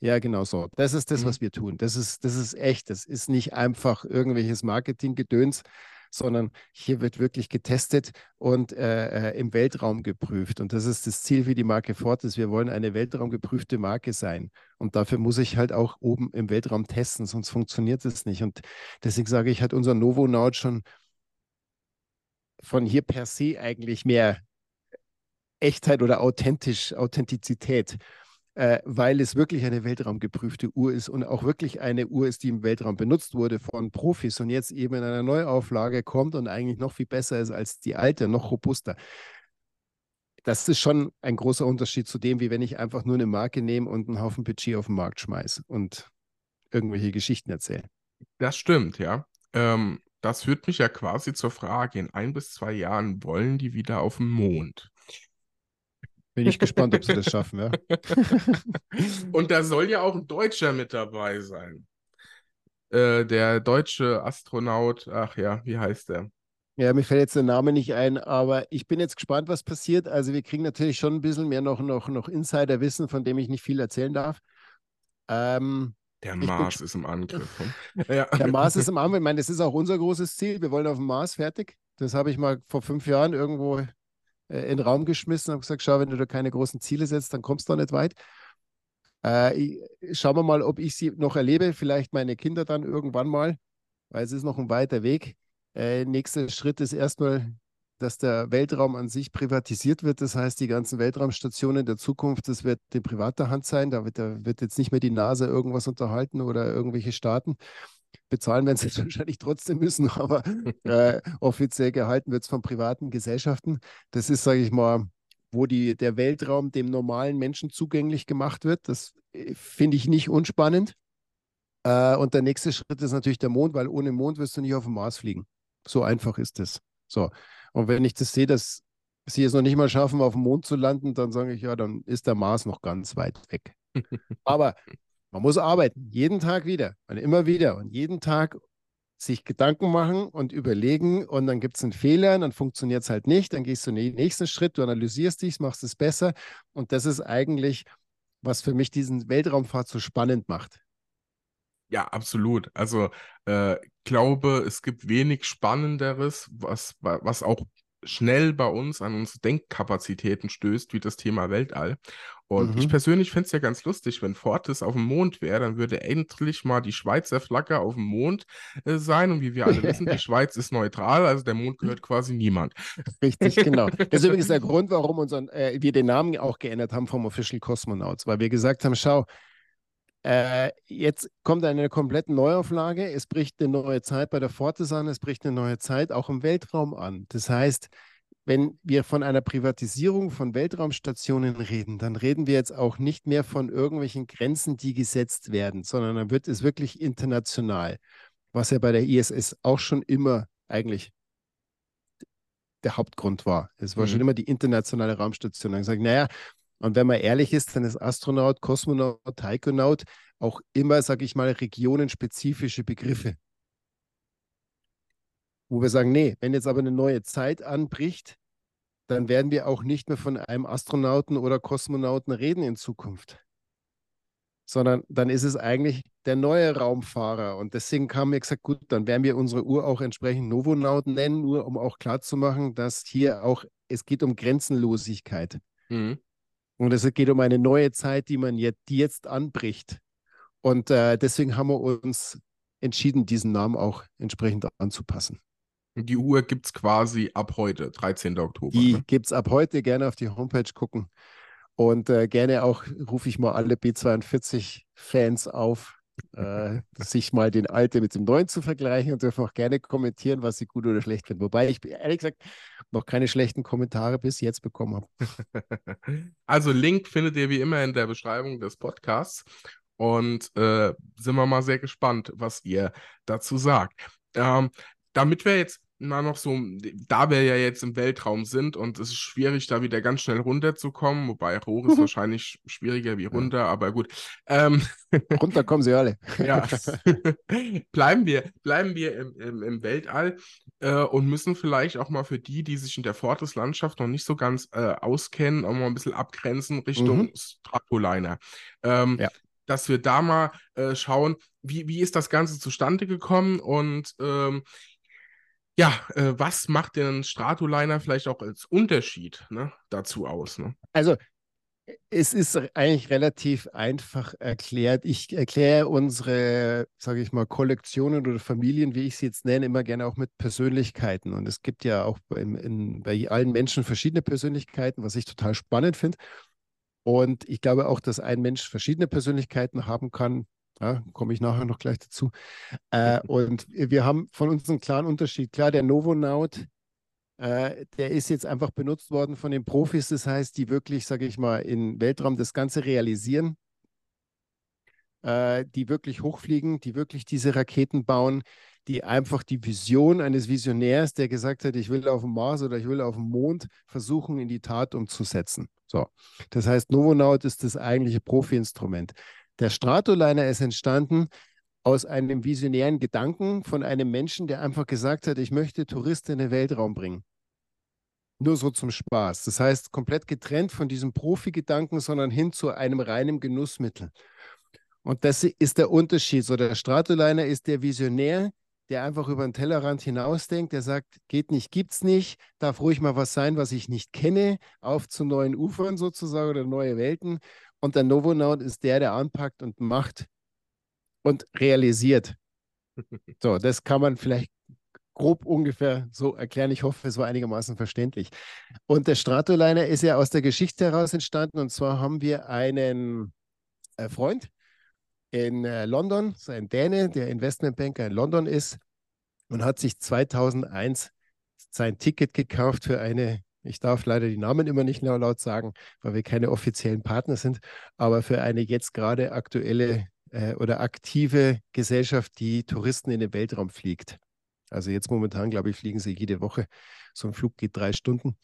ja, genau so. Das ist das, mhm. was wir tun. Das ist, das ist echt. Das ist nicht einfach irgendwelches Marketinggedöns, sondern hier wird wirklich getestet und äh, äh, im Weltraum geprüft. Und das ist das Ziel für die Marke Fortis. Wir wollen eine weltraumgeprüfte Marke sein. Und dafür muss ich halt auch oben im Weltraum testen, sonst funktioniert es nicht. Und deswegen sage ich, hat unser Novonaut schon von hier per se eigentlich mehr Echtheit oder authentisch, Authentizität äh, weil es wirklich eine weltraumgeprüfte Uhr ist und auch wirklich eine Uhr ist, die im Weltraum benutzt wurde von Profis und jetzt eben in einer Neuauflage kommt und eigentlich noch viel besser ist als die alte, noch robuster. Das ist schon ein großer Unterschied zu dem, wie wenn ich einfach nur eine Marke nehme und einen Haufen Budget auf den Markt schmeiße und irgendwelche Geschichten erzähle. Das stimmt, ja. Ähm, das führt mich ja quasi zur Frage, in ein bis zwei Jahren wollen die wieder auf den Mond. Bin ich gespannt, ob sie das schaffen, ja. [LAUGHS] Und da soll ja auch ein Deutscher mit dabei sein. Äh, der deutsche Astronaut, ach ja, wie heißt der? Ja, mir fällt jetzt der Name nicht ein, aber ich bin jetzt gespannt, was passiert. Also wir kriegen natürlich schon ein bisschen mehr noch, noch, noch Insiderwissen, von dem ich nicht viel erzählen darf. Ähm, der Mars ist im Angriff. [LAUGHS] ja. Der Mars ist im Angriff. Ich meine, das ist auch unser großes Ziel. Wir wollen auf dem Mars fertig. Das habe ich mal vor fünf Jahren irgendwo äh, in den Raum geschmissen und habe gesagt, schau, wenn du da keine großen Ziele setzt, dann kommst du da nicht weit. Äh, schauen wir mal, ob ich sie noch erlebe, vielleicht meine Kinder dann irgendwann mal, weil es ist noch ein weiter Weg. Äh, nächster Schritt ist erstmal, dass der Weltraum an sich privatisiert wird. Das heißt, die ganzen Weltraumstationen der Zukunft, das wird in privater Hand sein. Da wird, da wird jetzt nicht mehr die NASA irgendwas unterhalten oder irgendwelche Staaten, Bezahlen werden sie es [LAUGHS] wahrscheinlich trotzdem müssen, [LAUGHS] aber äh, offiziell gehalten wird es von privaten Gesellschaften. Das ist, sage ich mal, wo die, der Weltraum dem normalen Menschen zugänglich gemacht wird. Das äh, finde ich nicht unspannend. Äh, und der nächste Schritt ist natürlich der Mond, weil ohne Mond wirst du nicht auf den Mars fliegen. So einfach ist es. So. Und wenn ich das sehe, dass sie es noch nicht mal schaffen, auf dem Mond zu landen, dann sage ich, ja, dann ist der Mars noch ganz weit weg. [LAUGHS] Aber man muss arbeiten, jeden Tag wieder und immer wieder und jeden Tag sich Gedanken machen und überlegen und dann gibt es einen Fehler, dann funktioniert es halt nicht, dann gehst du den nächsten Schritt, du analysierst dich, machst es besser und das ist eigentlich, was für mich diesen Weltraumfahrt so spannend macht. Ja, absolut. Also äh, glaube, es gibt wenig Spannenderes, was, was auch schnell bei uns an unsere Denkkapazitäten stößt, wie das Thema Weltall. Und mhm. ich persönlich fände es ja ganz lustig, wenn Fortis auf dem Mond wäre, dann würde endlich mal die Schweizer Flagge auf dem Mond äh, sein. Und wie wir alle [LAUGHS] wissen, die Schweiz ist neutral, also der Mond gehört quasi niemand. Richtig, genau. [LAUGHS] Das ist übrigens der Grund, warum unseren, äh, wir den Namen auch geändert haben vom Official Cosmonauts, weil wir gesagt haben, schau, äh, jetzt kommt eine komplette Neuauflage. Es bricht eine neue Zeit bei der Fortis an, es bricht eine neue Zeit auch im Weltraum an. Das heißt, wenn wir von einer Privatisierung von Weltraumstationen reden, dann reden wir jetzt auch nicht mehr von irgendwelchen Grenzen, die gesetzt werden, sondern dann wird es wirklich international, was ja bei der ISS auch schon immer eigentlich der Hauptgrund war. Es war mhm. schon immer die internationale Raumstation. Dann gesagt, naja, und wenn man ehrlich ist, dann ist Astronaut, Kosmonaut, Taikonaut auch immer, sage ich mal, regionenspezifische Begriffe. Wo wir sagen, nee, wenn jetzt aber eine neue Zeit anbricht, dann werden wir auch nicht mehr von einem Astronauten oder Kosmonauten reden in Zukunft. Sondern dann ist es eigentlich der neue Raumfahrer. Und deswegen haben wir gesagt, gut, dann werden wir unsere Uhr auch entsprechend Novonaut nennen, nur um auch klarzumachen, dass hier auch, es geht um Grenzenlosigkeit. Mhm. Und es geht um eine neue Zeit, die man jetzt, die jetzt anbricht. Und äh, deswegen haben wir uns entschieden, diesen Namen auch entsprechend anzupassen. Die Uhr gibt es quasi ab heute, 13. Oktober. Die ne? gibt es ab heute, gerne auf die Homepage gucken. Und äh, gerne auch rufe ich mal alle B42-Fans auf, äh, [LAUGHS] sich mal den alten mit dem neuen zu vergleichen und dürfen auch gerne kommentieren, was sie gut oder schlecht finden. Wobei ich ehrlich gesagt noch keine schlechten Kommentare bis jetzt bekommen habe. [LAUGHS] Also Link findet ihr wie immer in der Beschreibung des Podcasts und äh, sind wir mal sehr gespannt, was ihr dazu sagt. Ähm, damit wir jetzt mal noch so, da wir ja jetzt im Weltraum sind und es ist schwierig, da wieder ganz schnell runterzukommen, wobei hoch ist wahrscheinlich schwieriger wie runter, ja. aber gut. Ähm, [LAUGHS] runter kommen sie alle. ja. [LAUGHS] bleiben wir, bleiben wir im, im, im Weltall äh, und müssen vielleicht auch mal für die, die sich in der Fortis-Landschaft noch nicht so ganz äh, auskennen, auch mal ein bisschen abgrenzen Richtung mhm. Stratoliner. Ähm, ja dass wir da mal äh, schauen, wie, wie ist das Ganze zustande gekommen und ähm, ja, äh, was macht denn Stratoliner vielleicht auch als Unterschied ne, dazu aus? Ne? Also es ist eigentlich relativ einfach erklärt. Ich erkläre unsere, sage ich mal, Kollektionen oder Familien, wie ich sie jetzt nenne, immer gerne auch mit Persönlichkeiten. Und es gibt ja auch in, in, bei allen Menschen verschiedene Persönlichkeiten, was ich total spannend finde. Und ich glaube auch, dass ein Mensch verschiedene Persönlichkeiten haben kann. Ja, komme ich nachher noch gleich dazu. Äh, und wir haben von uns einen klaren Unterschied. Klar, der Novonaut, äh, der ist jetzt einfach benutzt worden von den Profis. Das heißt, die wirklich, sage ich mal, im Weltraum das Ganze realisieren, äh, die wirklich hochfliegen, die wirklich diese Raketen bauen, die einfach die Vision eines Visionärs, der gesagt hat, ich will auf dem Mars oder ich will auf dem Mond, versuchen in die Tat umzusetzen. So, das heißt, Novonaut ist das eigentliche Profi-Instrument. Der Stratoliner ist entstanden aus einem visionären Gedanken von einem Menschen, der einfach gesagt hat, ich möchte Touristen in den Weltraum bringen. Nur so zum Spaß. Das heißt, komplett getrennt von diesem Profi-Gedanken, sondern hin zu einem reinen Genussmittel. Und das ist der Unterschied. So, der Stratoliner ist der Visionär, der einfach über den Tellerrand hinausdenkt, der sagt, geht nicht, gibt's nicht, darf ruhig mal was sein, was ich nicht kenne, auf zu neuen Ufern sozusagen oder neue Welten. Und der Novonaut ist der, der anpackt und macht und realisiert. [LAUGHS] So, das kann man vielleicht grob ungefähr so erklären. Ich hoffe, es war einigermaßen verständlich. Und der Stratoliner ist ja aus der Geschichte heraus entstanden. Und zwar haben wir einen äh, Freund, in äh, London, sein Däne, der Investmentbanker in London ist und hat sich 2001 sein Ticket gekauft für eine, ich darf leider die Namen immer nicht laut sagen, weil wir keine offiziellen Partner sind, aber für eine jetzt gerade aktuelle äh, oder aktive Gesellschaft, die Touristen in den Weltraum fliegt. Also jetzt momentan, glaube ich, fliegen sie jede Woche. So ein Flug geht drei Stunden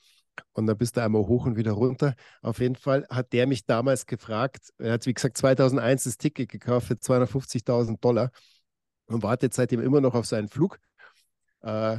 und dann bist du einmal hoch und wieder runter. Auf jeden Fall hat der mich damals gefragt, er hat wie gesagt 2001 das Ticket gekauft für 250.000 Dollar und wartet seitdem immer noch auf seinen Flug. Äh,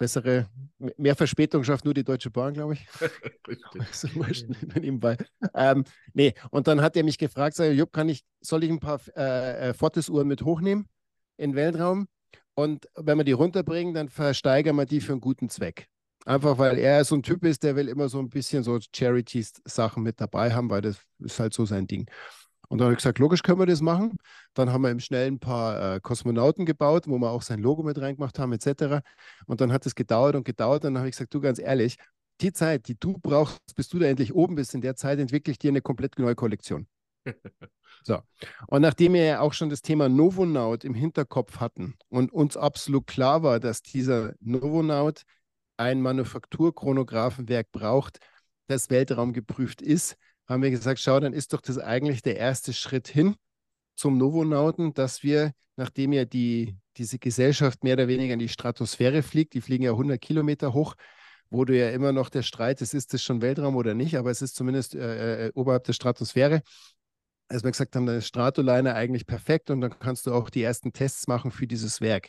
bessere, mehr Verspätung schafft nur die Deutsche Bahn, glaube ich. [LAUGHS] nebenbei. Ähm, nee, und dann hat er mich gefragt, sag, Jupp, kann ich, soll ich ein paar äh, äh Fortis-Uhren mit hochnehmen in den Weltraum? Und wenn wir die runterbringen, dann versteigern wir die für einen guten Zweck. Einfach weil er so ein Typ ist, der will immer so ein bisschen so Charities-Sachen mit dabei haben, weil das ist halt so sein Ding. Und dann habe ich gesagt, logisch können wir das machen. Dann haben wir im Schnell ein paar äh, Kosmonauten gebaut, wo wir auch sein Logo mit reingemacht haben, etc. Und dann hat es gedauert und gedauert. Und dann habe ich gesagt, du ganz ehrlich, die Zeit, die du brauchst, bis du da endlich oben bist, in der Zeit entwickle ich dir eine komplett neue Kollektion. [LAUGHS] So. Und nachdem wir ja auch schon das Thema Novonaut im Hinterkopf hatten und uns absolut klar war, dass dieser Novonaut ein Manufakturchronographenwerk braucht, das Weltraum geprüft ist, haben wir gesagt, schau, dann ist doch das eigentlich der erste Schritt hin zum Novonauten, dass wir, nachdem ja die, diese Gesellschaft mehr oder weniger in die Stratosphäre fliegt, die fliegen ja 100 Kilometer hoch, wo du ja immer noch der Streit ist, ist das schon Weltraum oder nicht, aber es ist zumindest äh, äh, oberhalb der Stratosphäre. Als wir gesagt haben, dann ist Stratoliner eigentlich perfekt und dann kannst du auch die ersten Tests machen für dieses Werk.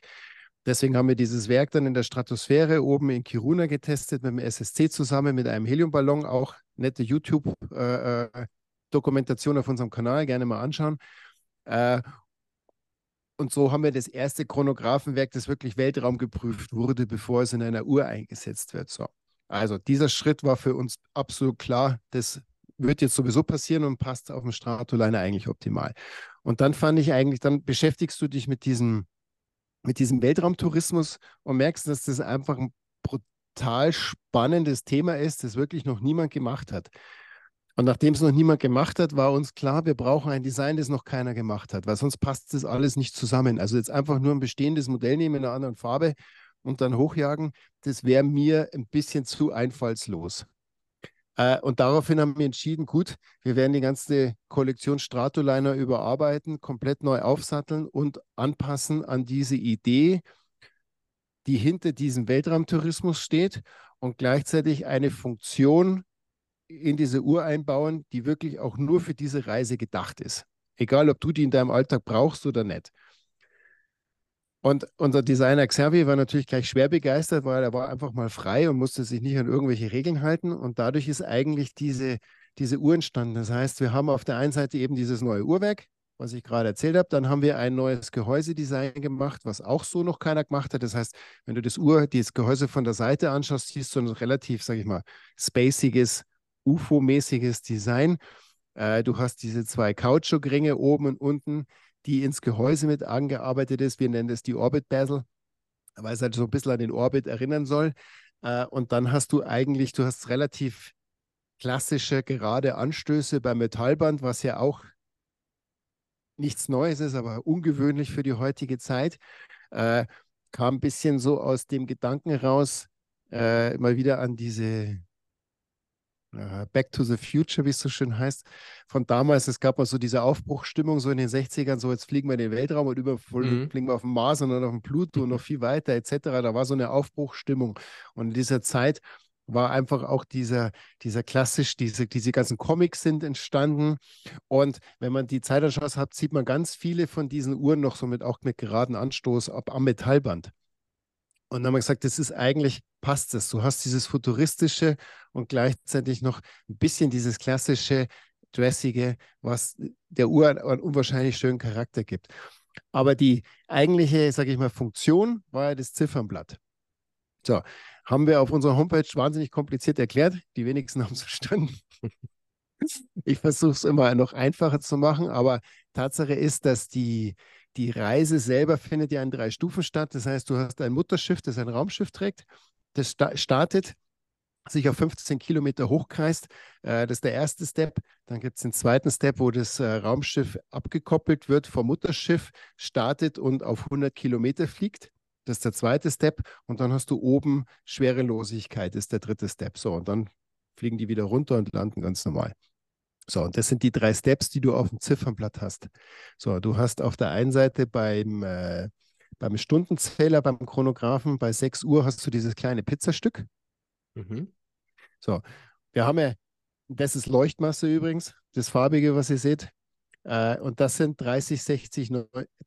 Deswegen haben wir dieses Werk dann in der Stratosphäre oben in Kiruna getestet mit dem SSC zusammen mit einem Heliumballon. Auch nette YouTube-Dokumentation äh, äh auf unserem Kanal, gerne mal anschauen. Äh, und so haben wir das erste Chronographenwerk, das wirklich Weltraum geprüft wurde, bevor es in einer Uhr eingesetzt wird. So. Also dieser Schritt war für uns absolut klar, das wird jetzt sowieso passieren und passt auf dem Stratoliner eigentlich optimal. Und dann fand ich eigentlich, dann beschäftigst du dich mit diesem mit diesem Weltraumtourismus und merkst, dass das einfach ein brutal spannendes Thema ist, das wirklich noch niemand gemacht hat. Und nachdem es noch niemand gemacht hat, war uns klar, wir brauchen ein Design, das noch keiner gemacht hat, weil sonst passt das alles nicht zusammen. Also jetzt einfach nur ein bestehendes Modell nehmen in einer anderen Farbe und dann hochjagen, das wäre mir ein bisschen zu einfallslos. Äh, und daraufhin haben wir entschieden, gut, wir werden die ganze Kollektion Stratoliner überarbeiten, komplett neu aufsatteln und anpassen an diese Idee, die hinter diesem Weltraumtourismus steht und gleichzeitig eine Funktion in diese Uhr einbauen, die wirklich auch nur für diese Reise gedacht ist. Egal, ob du die in deinem Alltag brauchst oder nicht. Und unser Designer Xavier war natürlich gleich schwer begeistert, weil er war einfach mal frei und musste sich nicht an irgendwelche Regeln halten. Und dadurch ist eigentlich diese, diese Uhr entstanden. Das heißt, wir haben auf der einen Seite eben dieses neue Uhrwerk, was ich gerade erzählt habe. Dann haben wir ein neues Gehäusedesign gemacht, was auch so noch keiner gemacht hat. Das heißt, wenn du das Uhr, dieses Gehäuse von der Seite anschaust, siehst du ein relativ, sage ich mal, spaciges, UFO-mäßiges Design. Äh, du hast diese zwei Kautschukringe oben und unten die ins Gehäuse mit angearbeitet ist. Wir nennen das die Orbit Bezel, weil es halt so ein bisschen an den Orbit erinnern soll. Äh, und dann hast du eigentlich, du hast relativ klassische gerade Anstöße beim Metallband, was ja auch nichts Neues ist, aber ungewöhnlich für die heutige Zeit. Äh, kam ein bisschen so aus dem Gedanken raus, äh, mal wieder an diese Back to the Future, wie es so schön heißt, von damals. Es gab mal so diese Aufbruchstimmung so in den 60ern, so jetzt fliegen wir in den Weltraum und über mhm. fliegen wir auf den Mars und dann auf den Pluto und noch [LAUGHS] viel weiter etc. Da war so eine Aufbruchstimmung. Und in dieser Zeit war einfach auch dieser, dieser klassisch, diese, diese ganzen Comics sind entstanden. Und wenn man die Zeit anschaut hat, sieht man ganz viele von diesen Uhren noch so mit auch mit geraden Anstoß ab am Metallband. Und dann haben wir gesagt, das ist eigentlich, passt es. Du hast dieses futuristische und gleichzeitig noch ein bisschen dieses klassische, dressige, was der Uhr einen unwahrscheinlich schönen Charakter gibt. Aber die eigentliche, sage ich mal, Funktion war ja das Ziffernblatt. So, haben wir auf unserer Homepage wahnsinnig kompliziert erklärt. Die wenigsten haben es verstanden. [LAUGHS] ich versuche es immer noch einfacher zu machen, aber Tatsache ist, dass die, die Reise selber findet ja in drei Stufen statt. Das heißt, du hast ein Mutterschiff, das ein Raumschiff trägt. Das sta startet, sich auf 15 Kilometer hochkreist. Äh, das ist der erste Step. Dann gibt es den zweiten Step, wo das äh, Raumschiff abgekoppelt wird vom Mutterschiff, startet und auf 100 Kilometer fliegt. Das ist der zweite Step. Und dann hast du oben Schwerelosigkeit, ist der dritte Step. So, und dann fliegen die wieder runter und landen ganz normal. So, und das sind die drei Steps, die du auf dem Ziffernblatt hast. So, du hast auf der einen Seite beim, äh, beim Stundenzähler, beim Chronographen, bei 6 Uhr hast du dieses kleine Pizzastück. Mhm. So, wir haben ja, das ist Leuchtmasse übrigens, das farbige, was ihr seht. Äh, und das sind 30 60,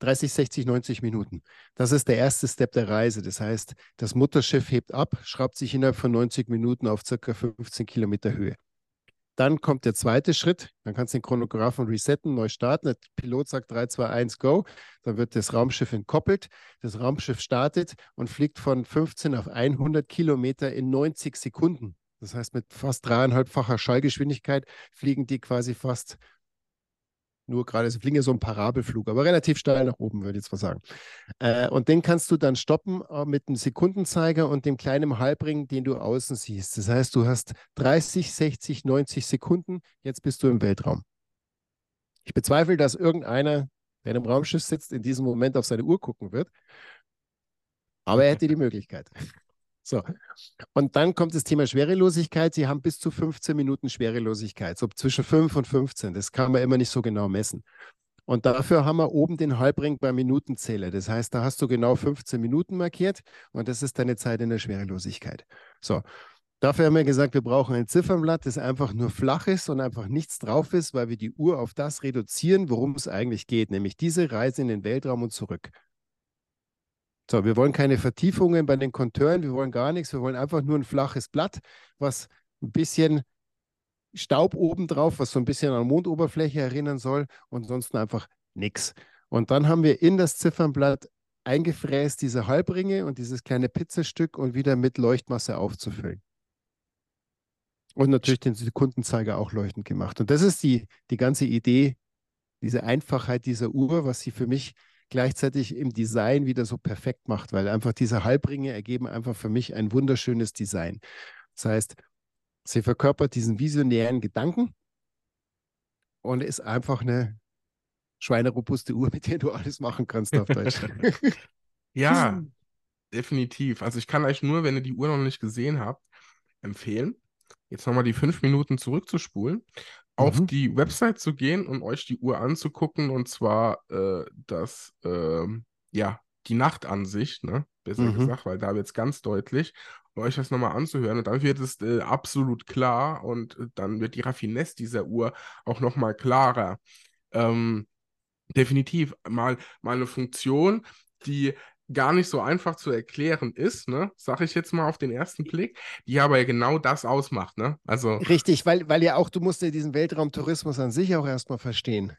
30, 60, 90 Minuten. Das ist der erste Step der Reise. Das heißt, das Mutterschiff hebt ab, schraubt sich innerhalb von 90 Minuten auf circa 15 Kilometer Höhe. Dann kommt der zweite Schritt. Dann kannst du den Chronographen resetten, neu starten. Der Pilot sagt 3, 2, 1, go. Dann wird das Raumschiff entkoppelt. Das Raumschiff startet und fliegt von 15 auf 100 Kilometer in 90 Sekunden. Das heißt, mit fast dreieinhalbfacher Schallgeschwindigkeit fliegen die quasi fast nur gerade, sie fliegen ja so ein Parabelflug, aber relativ steil nach oben, würde ich jetzt mal sagen. Äh, und den kannst du dann stoppen äh, mit einem Sekundenzeiger und dem kleinen Halbring, den du außen siehst. Das heißt, du hast 30, 60, 90 Sekunden, jetzt bist du im Weltraum. Ich bezweifle, dass irgendeiner, der in einem Raumschiff sitzt, in diesem Moment auf seine Uhr gucken wird. Aber er hätte die [LAUGHS] Möglichkeit. So. Und dann kommt das Thema Schwerelosigkeit. Sie haben bis zu 15 Minuten Schwerelosigkeit, so zwischen 5 und 15. Das kann man immer nicht so genau messen. Und dafür haben wir oben den Halbring beim Minutenzähler. Das heißt, da hast du genau 15 Minuten markiert und das ist deine Zeit in der Schwerelosigkeit. So. Dafür haben wir gesagt, wir brauchen ein Ziffernblatt, das einfach nur flach ist und einfach nichts drauf ist, weil wir die Uhr auf das reduzieren, worum es eigentlich geht, nämlich diese Reise in den Weltraum und zurück. So, wir wollen keine Vertiefungen bei den Konteuren, wir wollen gar nichts, wir wollen einfach nur ein flaches Blatt, was ein bisschen Staub oben drauf, was so ein bisschen an Mondoberfläche erinnern soll und sonst einfach nichts. Und dann haben wir in das Ziffernblatt eingefräst diese Halbringe und dieses kleine Pizzastück und wieder mit Leuchtmasse aufzufüllen. Und natürlich den Sekundenzeiger auch leuchtend gemacht. Und das ist die, die ganze Idee, diese Einfachheit dieser Uhr, was sie für mich gleichzeitig im Design wieder so perfekt macht, weil einfach diese Halbringe ergeben einfach für mich ein wunderschönes Design. Das heißt, sie verkörpert diesen visionären Gedanken, und ist einfach eine schweinerobuste Uhr, mit der du alles machen kannst auf Deutsch. [LAUGHS] ja, definitiv. Also ich kann euch nur, wenn ihr die Uhr noch nicht gesehen habt, empfehlen, jetzt nochmal die fünf Minuten zurückzuspulen, mhm. auf die Website zu gehen und euch die Uhr anzugucken und zwar äh, das, äh, ja, die Nachtansicht, ne? Besser mhm. gesagt, weil da wird es ganz deutlich, euch das nochmal anzuhören und dann wird es äh, absolut klar und äh, dann wird die Raffinesse dieser Uhr auch nochmal klarer. Ähm, definitiv mal, mal eine Funktion, die gar nicht so einfach zu erklären ist, ne, sag ich jetzt mal auf den ersten Blick, die aber ja genau das ausmacht, ne? Also Richtig, weil, weil ja auch, du musst ja diesen Weltraumtourismus an sich auch erstmal verstehen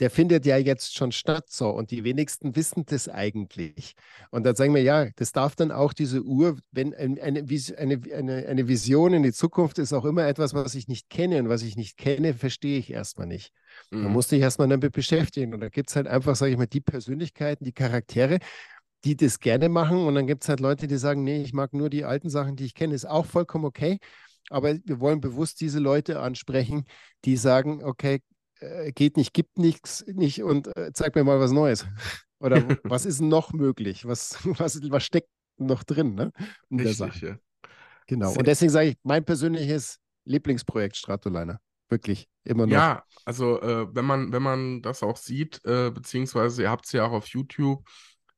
der findet ja jetzt schon statt so und die wenigsten wissen das eigentlich. Und dann sagen wir, ja, das darf dann auch diese Uhr, wenn eine, eine, eine, eine Vision in die Zukunft ist auch immer etwas, was ich nicht kenne und was ich nicht kenne, verstehe ich erstmal nicht. Mhm. Da musste ich erstmal damit beschäftigen und da gibt es halt einfach, sage ich mal, die Persönlichkeiten, die Charaktere, die das gerne machen und dann gibt es halt Leute, die sagen, nee, ich mag nur die alten Sachen, die ich kenne, ist auch vollkommen okay. Aber wir wollen bewusst diese Leute ansprechen, die sagen, okay, äh, geht nicht, gibt nichts nicht und äh, zeig mir mal was Neues. [LAUGHS] Oder [LAUGHS] was ist noch möglich? Was, [LAUGHS] was, was steckt noch drin ne, in Richtig? Ja. Genau. Sehr und deswegen sage ich, mein persönliches Lieblingsprojekt Stratoliner. Wirklich, immer noch. Ja, also äh, wenn man, wenn man das auch sieht, äh, beziehungsweise ihr habt es ja auch auf YouTube,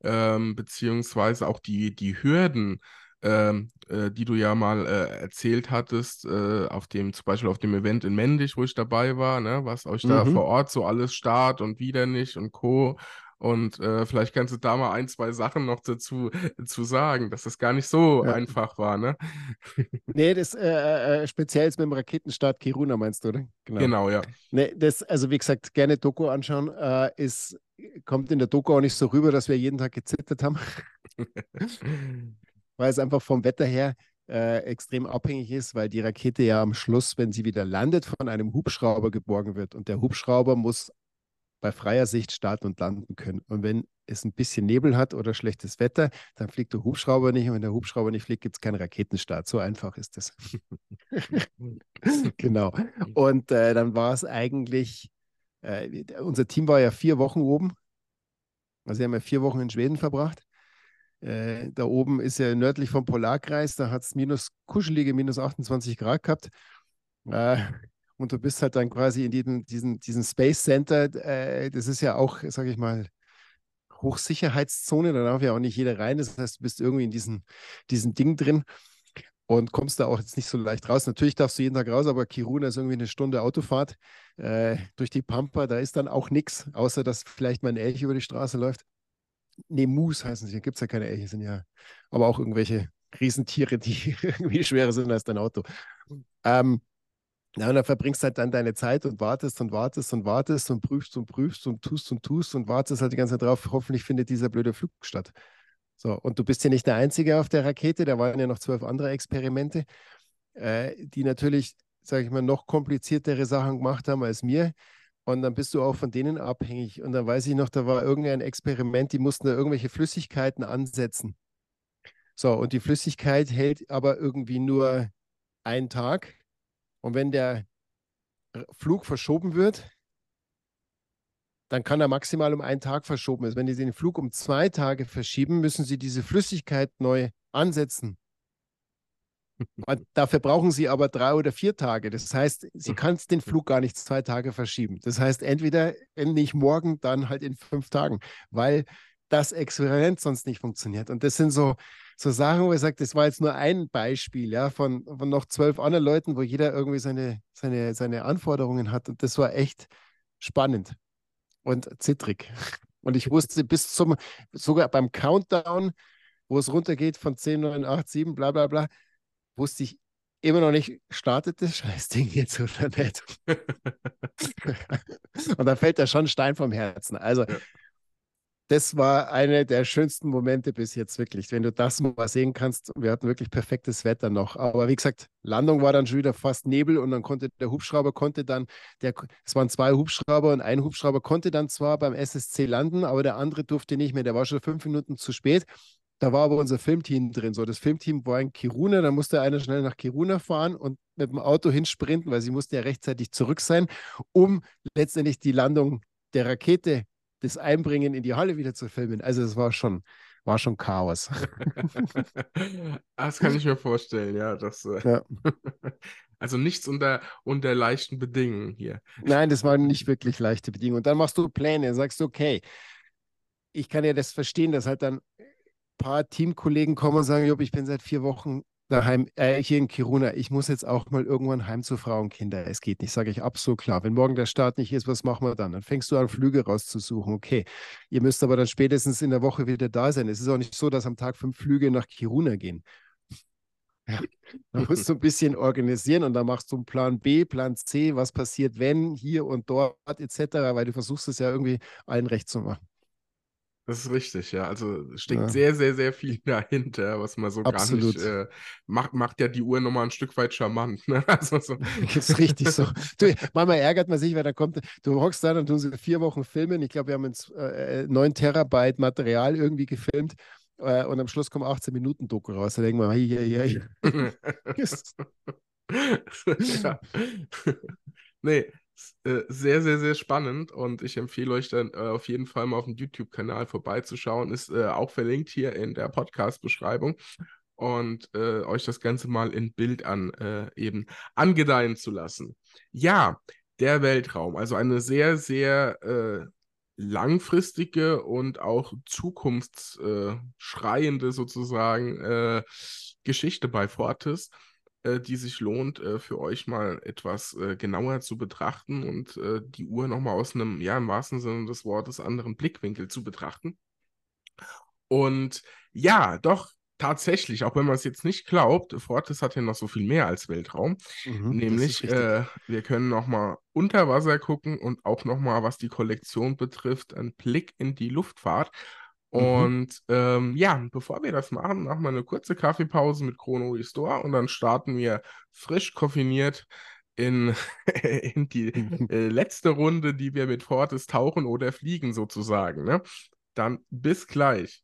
ähm, beziehungsweise auch die, die Hürden, ähm, äh, die du ja mal äh, erzählt hattest, äh, auf dem, zum Beispiel auf dem Event in Mendig, wo ich dabei war, ne, was euch mhm. da vor Ort so alles start und wieder nicht und Co. Und äh, vielleicht kannst du da mal ein, zwei Sachen noch dazu zu sagen, dass das gar nicht so ja. einfach war, ne? nee, das äh, äh, speziell mit dem Raketenstart Kiruna meinst du, oder? Genau, genau ja. Nee, das, also wie gesagt, gerne Doku anschauen. Ist, kommt in der Doku auch nicht so rüber, dass wir jeden Tag gezittert haben [LAUGHS] weil es einfach vom Wetter her äh, extrem abhängig ist, weil die Rakete ja am Schluss, wenn sie wieder landet, von einem Hubschrauber geborgen wird. Und der Hubschrauber muss bei freier Sicht starten und landen können. Und wenn es ein bisschen Nebel hat oder schlechtes Wetter, dann fliegt der Hubschrauber nicht. Und wenn der Hubschrauber nicht fliegt, gibt es keinen Raketenstart. So einfach ist das. [LAUGHS] genau. Und äh, dann war es eigentlich, äh, unser Team war ja vier Wochen oben. Also, wir haben ja vier Wochen in Schweden verbracht. Äh, da oben ist ja nördlich vom Polarkreis, da hat es minus kuschelige minus 28 Grad gehabt. Äh, und du bist halt dann quasi in diesem, diesem, diesem Space Center. Äh, das ist ja auch, sage ich mal, Hochsicherheitszone. Da darf ja auch nicht jeder rein. Das heißt, du bist irgendwie in diesem, diesem Ding drin und kommst da auch jetzt nicht so leicht raus. Natürlich darfst du jeden Tag raus, aber Kiruna ist irgendwie eine Stunde Autofahrt äh, durch die Pampa. Da ist dann auch nichts, außer dass vielleicht mal ein Elch über die Straße läuft nee, Mus heißen sie, da gibt es ja keine Elche, sind ja aber auch irgendwelche Riesentiere, die [LAUGHS] irgendwie schwerer sind als dein Auto. Ähm, ja, und dann verbringst halt dann deine Zeit und wartest und wartest und wartest und prüfst und prüfst und tust und tust und wartest halt die ganze Zeit drauf, hoffentlich findet dieser blöde Flug statt. So, und du bist ja nicht der Einzige auf der Rakete, da waren ja noch zwölf andere Experimente, äh, die natürlich, sage ich mal, noch kompliziertere Sachen gemacht haben als mir. Und dann bist du auch von denen abhängig. Und dann weiß ich noch, da war irgendein Experiment, die mussten da irgendwelche Flüssigkeiten ansetzen. So, und die Flüssigkeit hält aber irgendwie nur einen Tag. Und wenn der Flug verschoben wird, dann kann er maximal um einen Tag verschoben werden. Wenn die den Flug um zwei Tage verschieben, müssen sie diese Flüssigkeit neu ansetzen. Dafür brauchen sie aber drei oder vier Tage. Das heißt, sie hm. kann den Flug gar nicht zwei Tage verschieben. Das heißt, entweder nicht morgen, dann halt in fünf Tagen, weil das Experiment sonst nicht funktioniert. Und das sind so, so Sachen, wo ich sage, das war jetzt nur ein Beispiel ja, von, von noch zwölf anderen Leuten, wo jeder irgendwie seine, seine, seine Anforderungen hat. Und das war echt spannend und zittrig. [LAUGHS] Und ich wusste bis zum, sogar beim Countdown, wo es runtergeht von 10, 9, 8, 7, bla bla bla, wusste ich immer noch nicht, startet das Scheißding jetzt oder nicht. [LAUGHS] und da fällt da schon ein Stein vom Herzen. Also, ja. das war einer der schönsten Momente bis jetzt wirklich, wenn du das mal sehen kannst. Wir hatten wirklich perfektes Wetter noch. Aber wie gesagt, Landung war dann schon wieder fast Nebel und dann konnte der Hubschrauber konnte dann, der, es waren zwei Hubschrauber und ein Hubschrauber konnte dann zwar beim SSC landen, aber der andere durfte nicht mehr. Der war schon fünf Minuten zu spät. Da war aber unser Filmteam drin. So, das Filmteam war in Kiruna, da musste einer schnell nach Kiruna fahren und mit dem Auto hinsprinten, weil sie mussten ja rechtzeitig zurück sein, um letztendlich die Landung der Rakete, das Einbringen in die Halle wieder zu filmen. Also es war schon, war schon Chaos. [LAUGHS] das kann ich mir vorstellen, ja. Das, äh, ja. [LAUGHS] Also nichts unter, unter leichten Bedingungen hier. Nein, das waren nicht wirklich leichte Bedingungen. Und dann machst du Pläne, sagst du, okay, ich kann ja das verstehen, dass halt dann paar Teamkollegen kommen und sagen, Job, ich bin seit vier Wochen daheim, äh, hier in Kiruna, ich muss jetzt auch mal irgendwann heim zu Frau und Kinder. Es geht nicht, sage ich absolut klar. Wenn morgen der Start nicht ist, was machen wir dann? Dann fängst du an, Flüge rauszusuchen. Okay, ihr müsst aber dann spätestens in der Woche wieder da sein. Es ist auch nicht so, dass am Tag fünf Flüge nach Kiruna gehen. Ja, da musst du ein bisschen organisieren und dann machst du einen Plan B, Plan C, was passiert, wenn, hier und dort, etc., weil du versuchst es ja irgendwie allen recht zu machen. Das ist richtig, ja. Also steckt ja. sehr, sehr, sehr viel [LAUGHS] dahinter, was man so Absolut. gar nicht äh, macht, macht ja die Uhr nochmal ein Stück weit charmant. Ne? [LAUGHS] Also so. Das [LAUGHS] ist richtig so. Du, manchmal ärgert man sich, weil da kommt, du hockst da und tun sie vier Wochen filmen. Ich glaube, wir haben jetzt äh, 9 Terabyte Material irgendwie gefilmt äh, und am Schluss kommen 18 Minuten Doku raus. Da denken wir, hey, hey, hey. ja. nee, äh, sehr, sehr, sehr spannend und ich empfehle euch dann äh, auf jeden Fall mal auf dem YouTube-Kanal vorbeizuschauen. Ist äh, auch verlinkt hier in der Podcast-Beschreibung und äh, euch das Ganze mal in Bild an äh, eben angedeihen zu lassen. Ja, der Weltraum, also eine sehr, sehr langfristige und auch zukunftsschreiende sozusagen Geschichte bei Fortis äh, die sich lohnt, äh, für euch mal etwas äh, genauer zu betrachten und äh, die Uhr nochmal aus einem, ja, im wahrsten Sinne des Wortes, anderen Blickwinkel zu betrachten. Und ja, doch, tatsächlich, auch wenn man es jetzt nicht glaubt, Fortis hat ja noch so viel mehr als Weltraum. Mhm, nämlich, äh, wir können nochmal unter Wasser gucken und auch nochmal, was die Kollektion betrifft, einen Blick in die Luftfahrt. Mhm. Und ähm, ja, bevor wir das machen, machen wir eine kurze Kaffeepause mit Chrono Restore und dann starten wir frisch koffiniert in, [LAUGHS] in die [LAUGHS] äh, letzte Runde, die wir mit Fortis tauchen oder fliegen sozusagen. Ne? Dann bis gleich.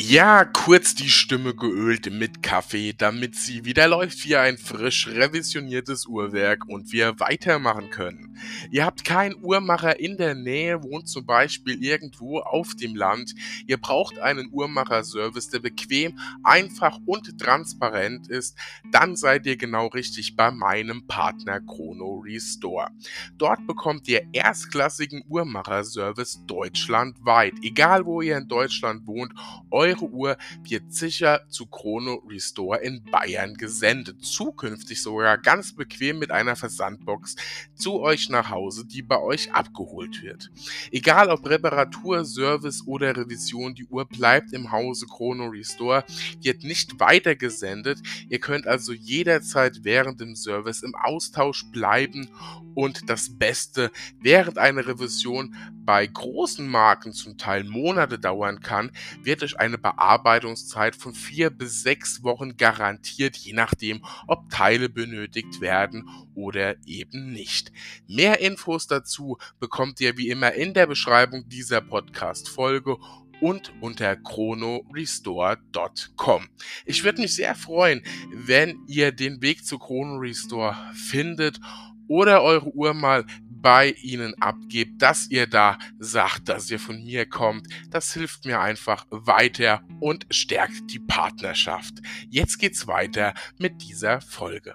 Ja, kurz die Stimme geölt mit Kaffee, damit sie wieder läuft wie ein frisch revisioniertes Uhrwerk und wir weitermachen können. Ihr habt keinen Uhrmacher in der Nähe, wohnt zum Beispiel irgendwo auf dem Land. Ihr braucht einen Uhrmacher-Service, der bequem, einfach und transparent ist. Dann seid ihr genau richtig bei meinem Partner Chrono Restore. Dort bekommt ihr erstklassigen Uhrmacher-Service deutschlandweit. Egal wo ihr in Deutschland wohnt, eure eure Uhr wird sicher zu Chrono Restore in Bayern gesendet. Zukünftig sogar ganz bequem mit einer Versandbox zu euch nach Hause, die bei euch abgeholt wird. Egal ob Reparatur, Service oder Revision, die Uhr bleibt im Hause Chrono Restore, wird nicht weiter gesendet. Ihr könnt also jederzeit während dem Service im Austausch bleiben und das Beste, während eine Revision bei großen Marken zum Teil Monate dauern kann, wird euch eine Bearbeitungszeit von vier bis sechs Wochen garantiert, je nachdem, ob Teile benötigt werden oder eben nicht. Mehr Infos dazu bekommt ihr wie immer in der Beschreibung dieser Podcast-Folge und unter chronorestore.com. Ich würde mich sehr freuen, wenn ihr den Weg zu Chrono Restore findet oder eure Uhr mal bei ihnen abgebt, dass ihr da sagt, dass ihr von mir kommt. Das hilft mir einfach weiter und stärkt die Partnerschaft. Jetzt geht's weiter mit dieser Folge.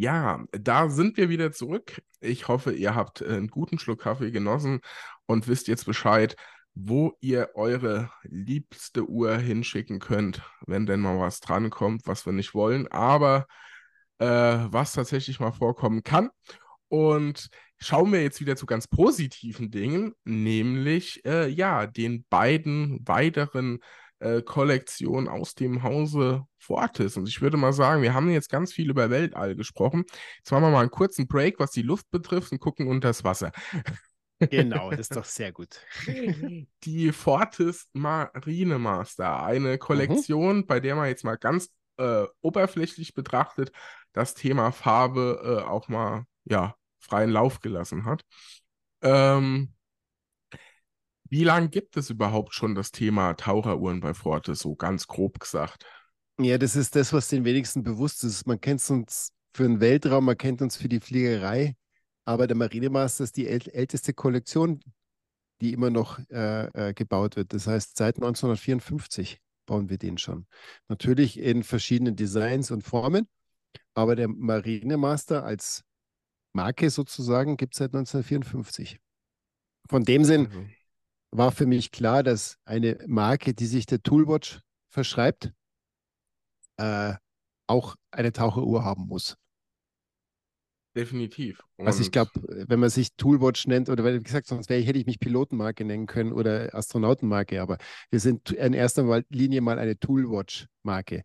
Ja, da sind wir wieder zurück. Ich hoffe, ihr habt einen guten Schluck Kaffee genossen und wisst jetzt Bescheid, wo ihr eure liebste Uhr hinschicken könnt, wenn denn mal was drankommt, was wir nicht wollen. Aber äh, was tatsächlich mal vorkommen kann. Und schauen wir jetzt wieder zu ganz positiven Dingen, nämlich äh, ja, den beiden weiteren äh, Kollektionen aus dem Hause Fortis. Und ich würde mal sagen, wir haben jetzt ganz viel über Weltall gesprochen. Jetzt machen wir mal einen kurzen Break, was die Luft betrifft, und gucken unter das Wasser. [LAUGHS] Genau, das ist doch [LAUGHS] sehr gut. [LAUGHS] Die Fortis Marine Master, eine mhm. Kollektion, mhm. bei der man jetzt mal ganz äh, oberflächlich betrachtet das Thema Farbe äh, auch mal ja, freien Lauf gelassen hat. Ähm, Wie lange gibt es überhaupt schon das Thema Taucheruhren bei Forte, so ganz grob gesagt? Ja, das ist das, was den wenigsten bewusst ist. Man kennt uns für den Weltraum, man kennt uns für die Fliegerei, aber der Marinemaster ist die äl älteste Kollektion, die immer noch äh, äh, gebaut wird. Das heißt, seit 1954 bauen wir den schon. Natürlich in verschiedenen Designs und Formen, aber der Marinemaster als Marke sozusagen gibt es seit 1954. Von dem Sinn also. war für mich klar, dass eine Marke, die sich der Toolwatch verschreibt, äh, auch eine Taucheruhr haben muss. Definitiv. Und also ich glaube, wenn man sich Toolwatch nennt, oder wie gesagt, sonst wäre, hätte ich mich Pilotenmarke nennen können oder Astronautenmarke, aber wir sind in erster Linie mal eine Toolwatch-Marke.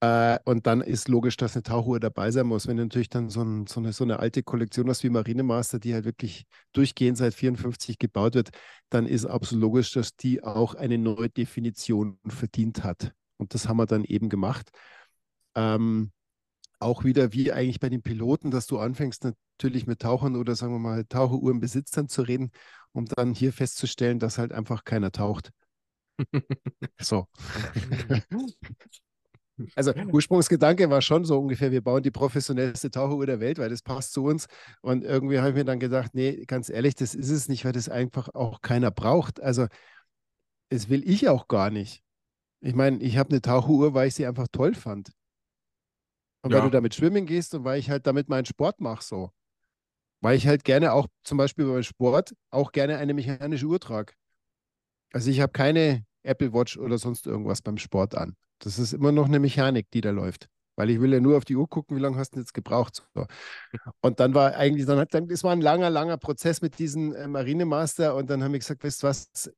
Äh, und dann ist logisch, dass eine Tauchuhr dabei sein muss. Wenn du natürlich dann so, ein, so, eine, so eine alte Kollektion hast wie Marinemaster, die halt wirklich durchgehend seit 54 gebaut wird, dann ist absolut logisch, dass die auch eine neue Definition verdient hat. Und das haben wir dann eben gemacht. Ähm, auch wieder wie eigentlich bei den Piloten, dass du anfängst natürlich mit Tauchern oder sagen wir mal Taucheruhrenbesitzern zu reden, um dann hier festzustellen, dass halt einfach keiner taucht. [LAUGHS] so. [LAUGHS] Also Ursprungsgedanke war schon so ungefähr, wir bauen die professionellste Taucheruhr der Welt, weil das passt zu uns. Und irgendwie habe ich mir dann gedacht, nee, ganz ehrlich, das ist es nicht, weil das einfach auch keiner braucht. Also das will ich auch gar nicht. Ich meine, ich habe eine Taucheruhr, weil ich sie einfach toll fand. Und ja. weil du damit schwimmen gehst und weil ich halt damit meinen Sport mache so. Weil ich halt gerne auch zum Beispiel beim Sport auch gerne eine mechanische Uhr trage. Also ich habe keine Apple Watch oder sonst irgendwas beim Sport an. Das ist immer noch eine Mechanik, die da läuft. Weil ich will ja nur auf die Uhr gucken, wie lange hast du jetzt gebraucht. So. Und dann war eigentlich, dann hat dann, das war ein langer, langer Prozess mit diesem äh, Marinemaster und dann haben wir gesagt, weißt du was,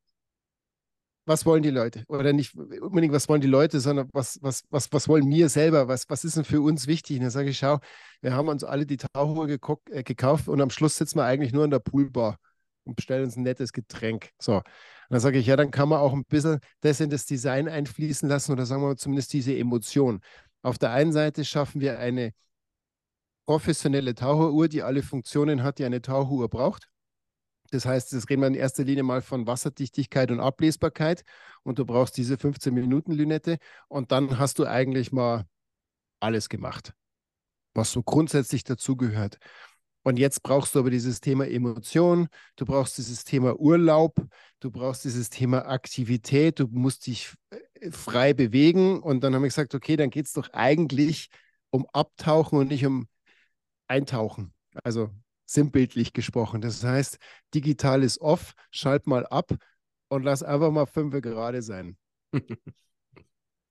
was wollen die Leute? Oder nicht unbedingt, was wollen die Leute, sondern was, was, was, was wollen wir selber? Was, was ist denn für uns wichtig? Und dann sage ich, schau, wir haben uns alle die Tauchuhr äh, gekauft und am Schluss sitzen wir eigentlich nur in der Poolbar und bestellen uns ein nettes Getränk. So. Und dann sage ich, ja, dann kann man auch ein bisschen das in das Design einfließen lassen oder sagen wir mal zumindest diese Emotion. Auf der einen Seite schaffen wir eine professionelle Taucheruhr, die alle Funktionen hat, die eine Taucheruhr braucht. Das heißt, das reden wir in erster Linie mal von Wasserdichtigkeit und Ablesbarkeit und du brauchst diese 15-Minuten-Lünette und dann hast du eigentlich mal alles gemacht, was so grundsätzlich dazugehört. Und jetzt brauchst du aber dieses Thema Emotion, du brauchst dieses Thema Urlaub, du brauchst dieses Thema Aktivität, du musst dich äh, frei bewegen. Und dann haben wir gesagt, okay, dann geht es doch eigentlich um Abtauchen und nicht um Eintauchen. Also sinnbildlich gesprochen. Das heißt, digital ist off, schalt mal ab und lass einfach mal fünf gerade sein. [LAUGHS]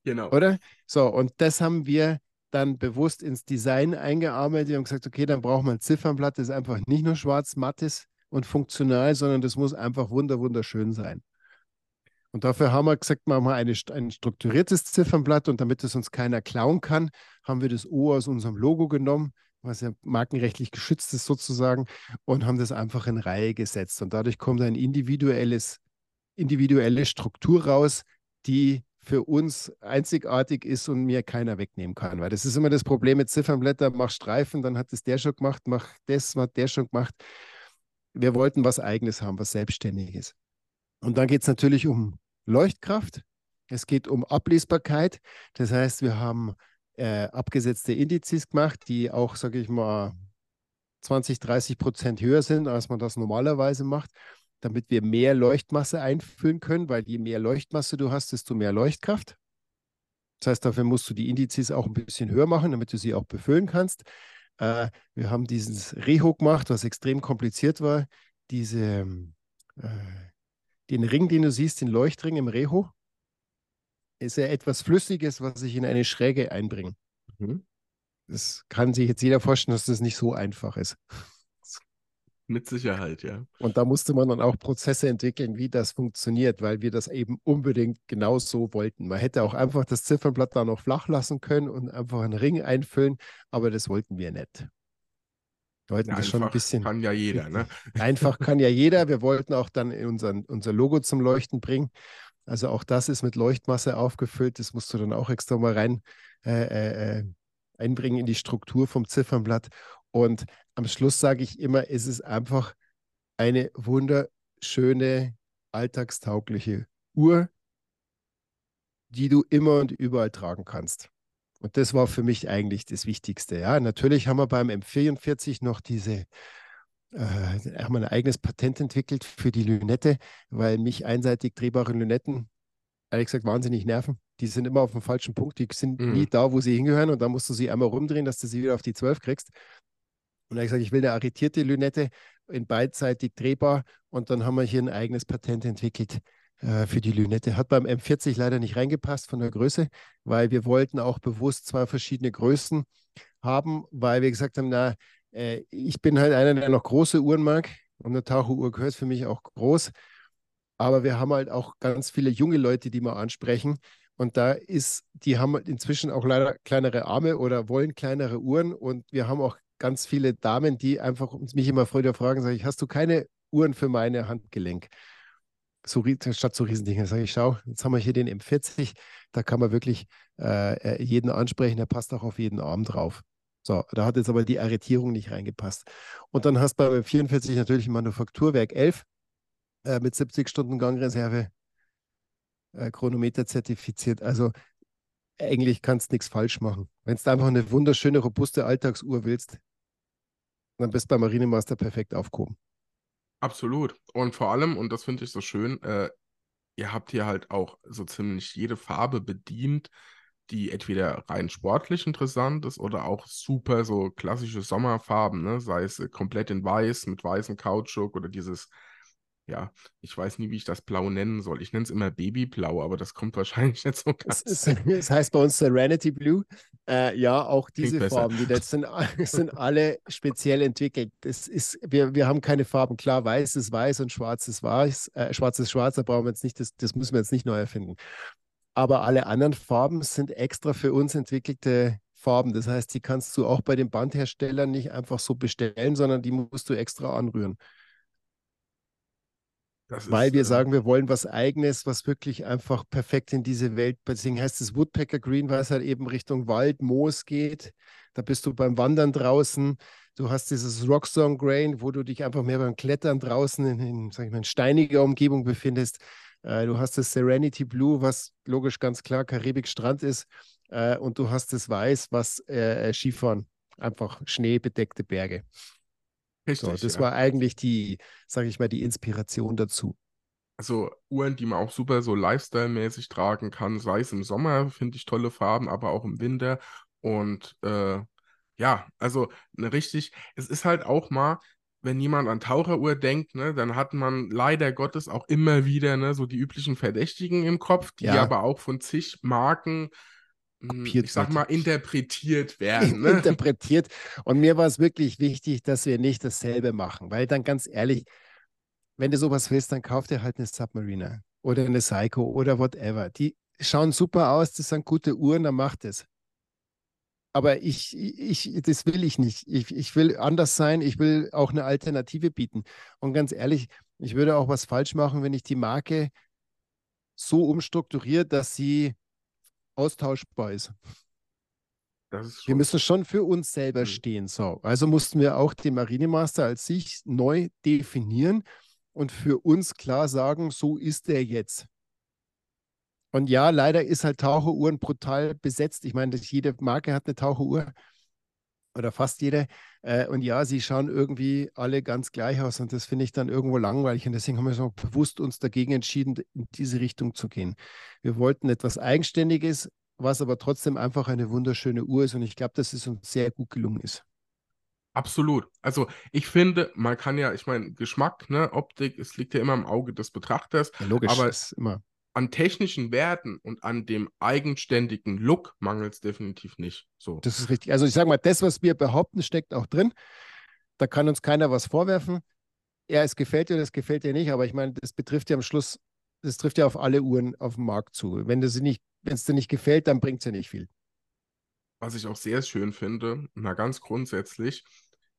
genau. Oder? So, und das haben wir dann bewusst ins Design eingearbeitet und gesagt, okay, dann braucht man ein Ziffernblatt, das einfach nicht nur schwarz, matt ist und funktional, sondern das muss einfach wunder, wunderschön sein. Und dafür haben wir gesagt, machen wir eine, ein strukturiertes Ziffernblatt und damit es uns keiner klauen kann, haben wir das O aus unserem Logo genommen, was ja markenrechtlich geschützt ist sozusagen, und haben das einfach in Reihe gesetzt. Und dadurch kommt ein individuelles, individuelle Struktur raus, die für uns einzigartig ist und mir keiner wegnehmen kann. Weil das ist immer das Problem mit Ziffernblättern, mach Streifen, dann hat es der schon gemacht, mach das, hat der schon gemacht. Wir wollten was Eigenes haben, was Selbstständiges. Und dann geht es natürlich um Leuchtkraft. Es geht um Ablesbarkeit. Das heißt, wir haben äh, abgesetzte Indizes gemacht, die auch, sage ich mal, 20, 30 Prozent höher sind, als man das normalerweise macht, damit wir mehr Leuchtmasse einfüllen können, weil je mehr Leuchtmasse du hast, desto mehr Leuchtkraft. Das heißt, dafür musst du die Indizes auch ein bisschen höher machen, damit du sie auch befüllen kannst. Äh, wir haben dieses Reho gemacht, was extrem kompliziert war. Diese, äh, den Ring, den du siehst, den Leuchtring im Reho, ist ja etwas Flüssiges, was ich in eine Schräge einbringe. Mhm. Das kann sich jetzt jeder vorstellen, dass das nicht so einfach ist. Mit Sicherheit, ja. Und da musste man dann auch Prozesse entwickeln, wie das funktioniert, weil wir das eben unbedingt genau so wollten. Man hätte auch einfach das Ziffernblatt da noch flach lassen können und einfach einen Ring einfüllen, aber das wollten wir nicht. Wir wollten ja, das schon ein bisschen. Kann ja jeder, ne? [LAUGHS] Einfach kann ja jeder. Wir wollten auch dann unseren, unser Logo zum Leuchten bringen. Also auch das ist mit Leuchtmasse aufgefüllt. Das musst du dann auch extra mal rein äh, äh, äh, einbringen in die Struktur vom Ziffernblatt. Und am Schluss sage ich immer, es ist einfach eine wunderschöne alltagstaugliche Uhr, die du immer und überall tragen kannst. Und das war für mich eigentlich das Wichtigste. Ja, natürlich haben wir beim M44 noch diese, äh, haben wir ein eigenes Patent entwickelt für die Lünette, weil mich einseitig drehbare Lünetten, ehrlich gesagt, wahnsinnig nerven. Die sind immer auf dem falschen Punkt, die sind mhm. nie da, wo sie hingehören und da musst du sie einmal rumdrehen, dass du sie wieder auf die 12 kriegst. Und habe ich gesagt, ich will eine arretierte Lünette in beidseitig drehbar und dann haben wir hier ein eigenes Patent entwickelt äh, für die Lünette. Hat beim M40 leider nicht reingepasst von der Größe, weil wir wollten auch bewusst zwei verschiedene Größen haben, weil wir gesagt haben, na, äh, ich bin halt einer, der noch große Uhren mag und eine Taucheruhr gehört für mich auch groß. Aber wir haben halt auch ganz viele junge Leute, die wir ansprechen. Und da ist, die haben inzwischen auch leider kleinere Arme oder wollen kleinere Uhren. Und wir haben auch ganz viele Damen, die einfach mich immer früher fragen, sage ich, hast du keine Uhren für meine Handgelenk? so, statt so Riesendinger. Sage ich, schau, jetzt haben wir hier den M40, da kann man wirklich äh, jeden ansprechen, der passt auch auf jeden Arm drauf. So, da hat jetzt aber die Arretierung nicht reingepasst. Und dann hast du beim 44 natürlich ein Manufakturwerk 11 äh, mit 70 Stunden Gangreserve, äh, Chronometer zertifiziert. Also eigentlich kannst du nichts falsch machen. Wenn du einfach eine wunderschöne, robuste Alltagsuhr willst, dann bist du beim Marinemaster perfekt aufgehoben. Absolut. Und vor allem, und das finde ich so schön, äh, ihr habt hier halt auch so ziemlich jede Farbe bedient, die entweder rein sportlich interessant ist oder auch super so klassische Sommerfarben, ne? Sei es äh, komplett in weiß mit weißem Kautschuk oder dieses ja, ich weiß nie, wie ich das Blau nennen soll. Ich nenne es immer Babyblau, aber das kommt [LAUGHS] wahrscheinlich nicht so ganz. Es, [LAUGHS] es heißt bei uns Serenity Blue. Äh, ja, auch diese Farben, die das sind, [LAUGHS] sind alle speziell entwickelt. Das ist, wir, wir haben keine Farben. Klar, weiß ist weiß und schwarz ist weiß, äh, schwarz ist schwarz, da brauchen wir jetzt nicht, das, das müssen wir jetzt nicht neu erfinden. Aber alle anderen Farben sind extra für uns entwickelte Farben. Das heißt, die kannst du auch bei den Bandherstellern nicht einfach so bestellen, sondern die musst du extra anrühren. Das Weil ist, wir äh, sagen, wir wollen was Eigenes, was wirklich einfach perfekt in diese Welt, deswegen heißt es Woodpecker Green, weil es halt eben Richtung Wald, Moos geht. Da bist du beim Wandern draußen. Du hast dieses Rockstone Grain, wo du dich einfach mehr beim Klettern draußen in, in, mal, in steiniger Umgebung befindest. Äh, du hast das Serenity Blue, was logisch ganz klar Karibik-Strand ist. Äh, und du hast das Weiß, was äh, Skifahren, einfach schneebedeckte Berge. Richtig. So, das ja. war eigentlich die, sage ich mal, die Inspiration dazu. Also Uhren, die man auch super so Lifestyle-mäßig tragen kann, sei es im Sommer, finde ich tolle Farben, aber auch im Winter. Und ja, also ne, richtig, es ist halt auch mal, wenn jemand an Taucheruhr denkt, ne, dann hat man leider Gottes auch immer wieder ne, so die üblichen Verdächtigen im Kopf, die ja. aber auch von zig Marken hm, kopiert ich sag mal, interpretiert werden. [LAUGHS] Ne? interpretiert. Und mir war es wirklich wichtig, dass wir nicht dasselbe machen, weil dann ganz ehrlich, wenn du sowas willst, dann kauf dir halt eine Submariner oder eine Psycho oder whatever. Die schauen super aus, das sind gute Uhren, dann macht es. Aber ich, ich, das will ich nicht. Ich, ich will anders sein, ich will auch eine Alternative bieten. Und ganz ehrlich, ich würde auch was falsch machen, wenn ich die Marke so umstrukturiere, dass sie austauschbar ist. ist wir müssen schon für uns selber mhm. stehen. So. Also mussten wir auch den Marinemaster als sich neu definieren und für uns klar sagen, so ist er jetzt. Und ja, leider ist halt Taucheruhren brutal besetzt. Ich meine, jede Marke hat eine Taucheruhr oder fast jede. Äh, und ja, sie schauen irgendwie alle ganz gleich aus und das finde ich dann irgendwo langweilig. Und deswegen haben wir so bewusst uns dagegen entschieden, in diese Richtung zu gehen. Wir wollten etwas Eigenständiges, was aber trotzdem einfach eine wunderschöne Uhr ist und ich glaube, dass es uns sehr gut gelungen ist. Absolut. Also ich finde, man kann ja, ich meine, Geschmack, ne, Optik, es liegt ja immer im Auge des Betrachters. Ja, logisch, aber ist immer an technischen Werten und an dem eigenständigen Look mangelt es definitiv nicht. So. Das ist richtig. Also ich sage mal, das, was wir behaupten, steckt auch drin. Da kann uns keiner was vorwerfen. Ja, es gefällt dir, das gefällt dir nicht, aber ich meine, das betrifft ja am Schluss, das trifft ja auf alle Uhren auf dem Markt zu. Wenn es dir nicht gefällt, dann bringt es ja nicht viel. Was ich auch sehr schön finde, mal ganz grundsätzlich,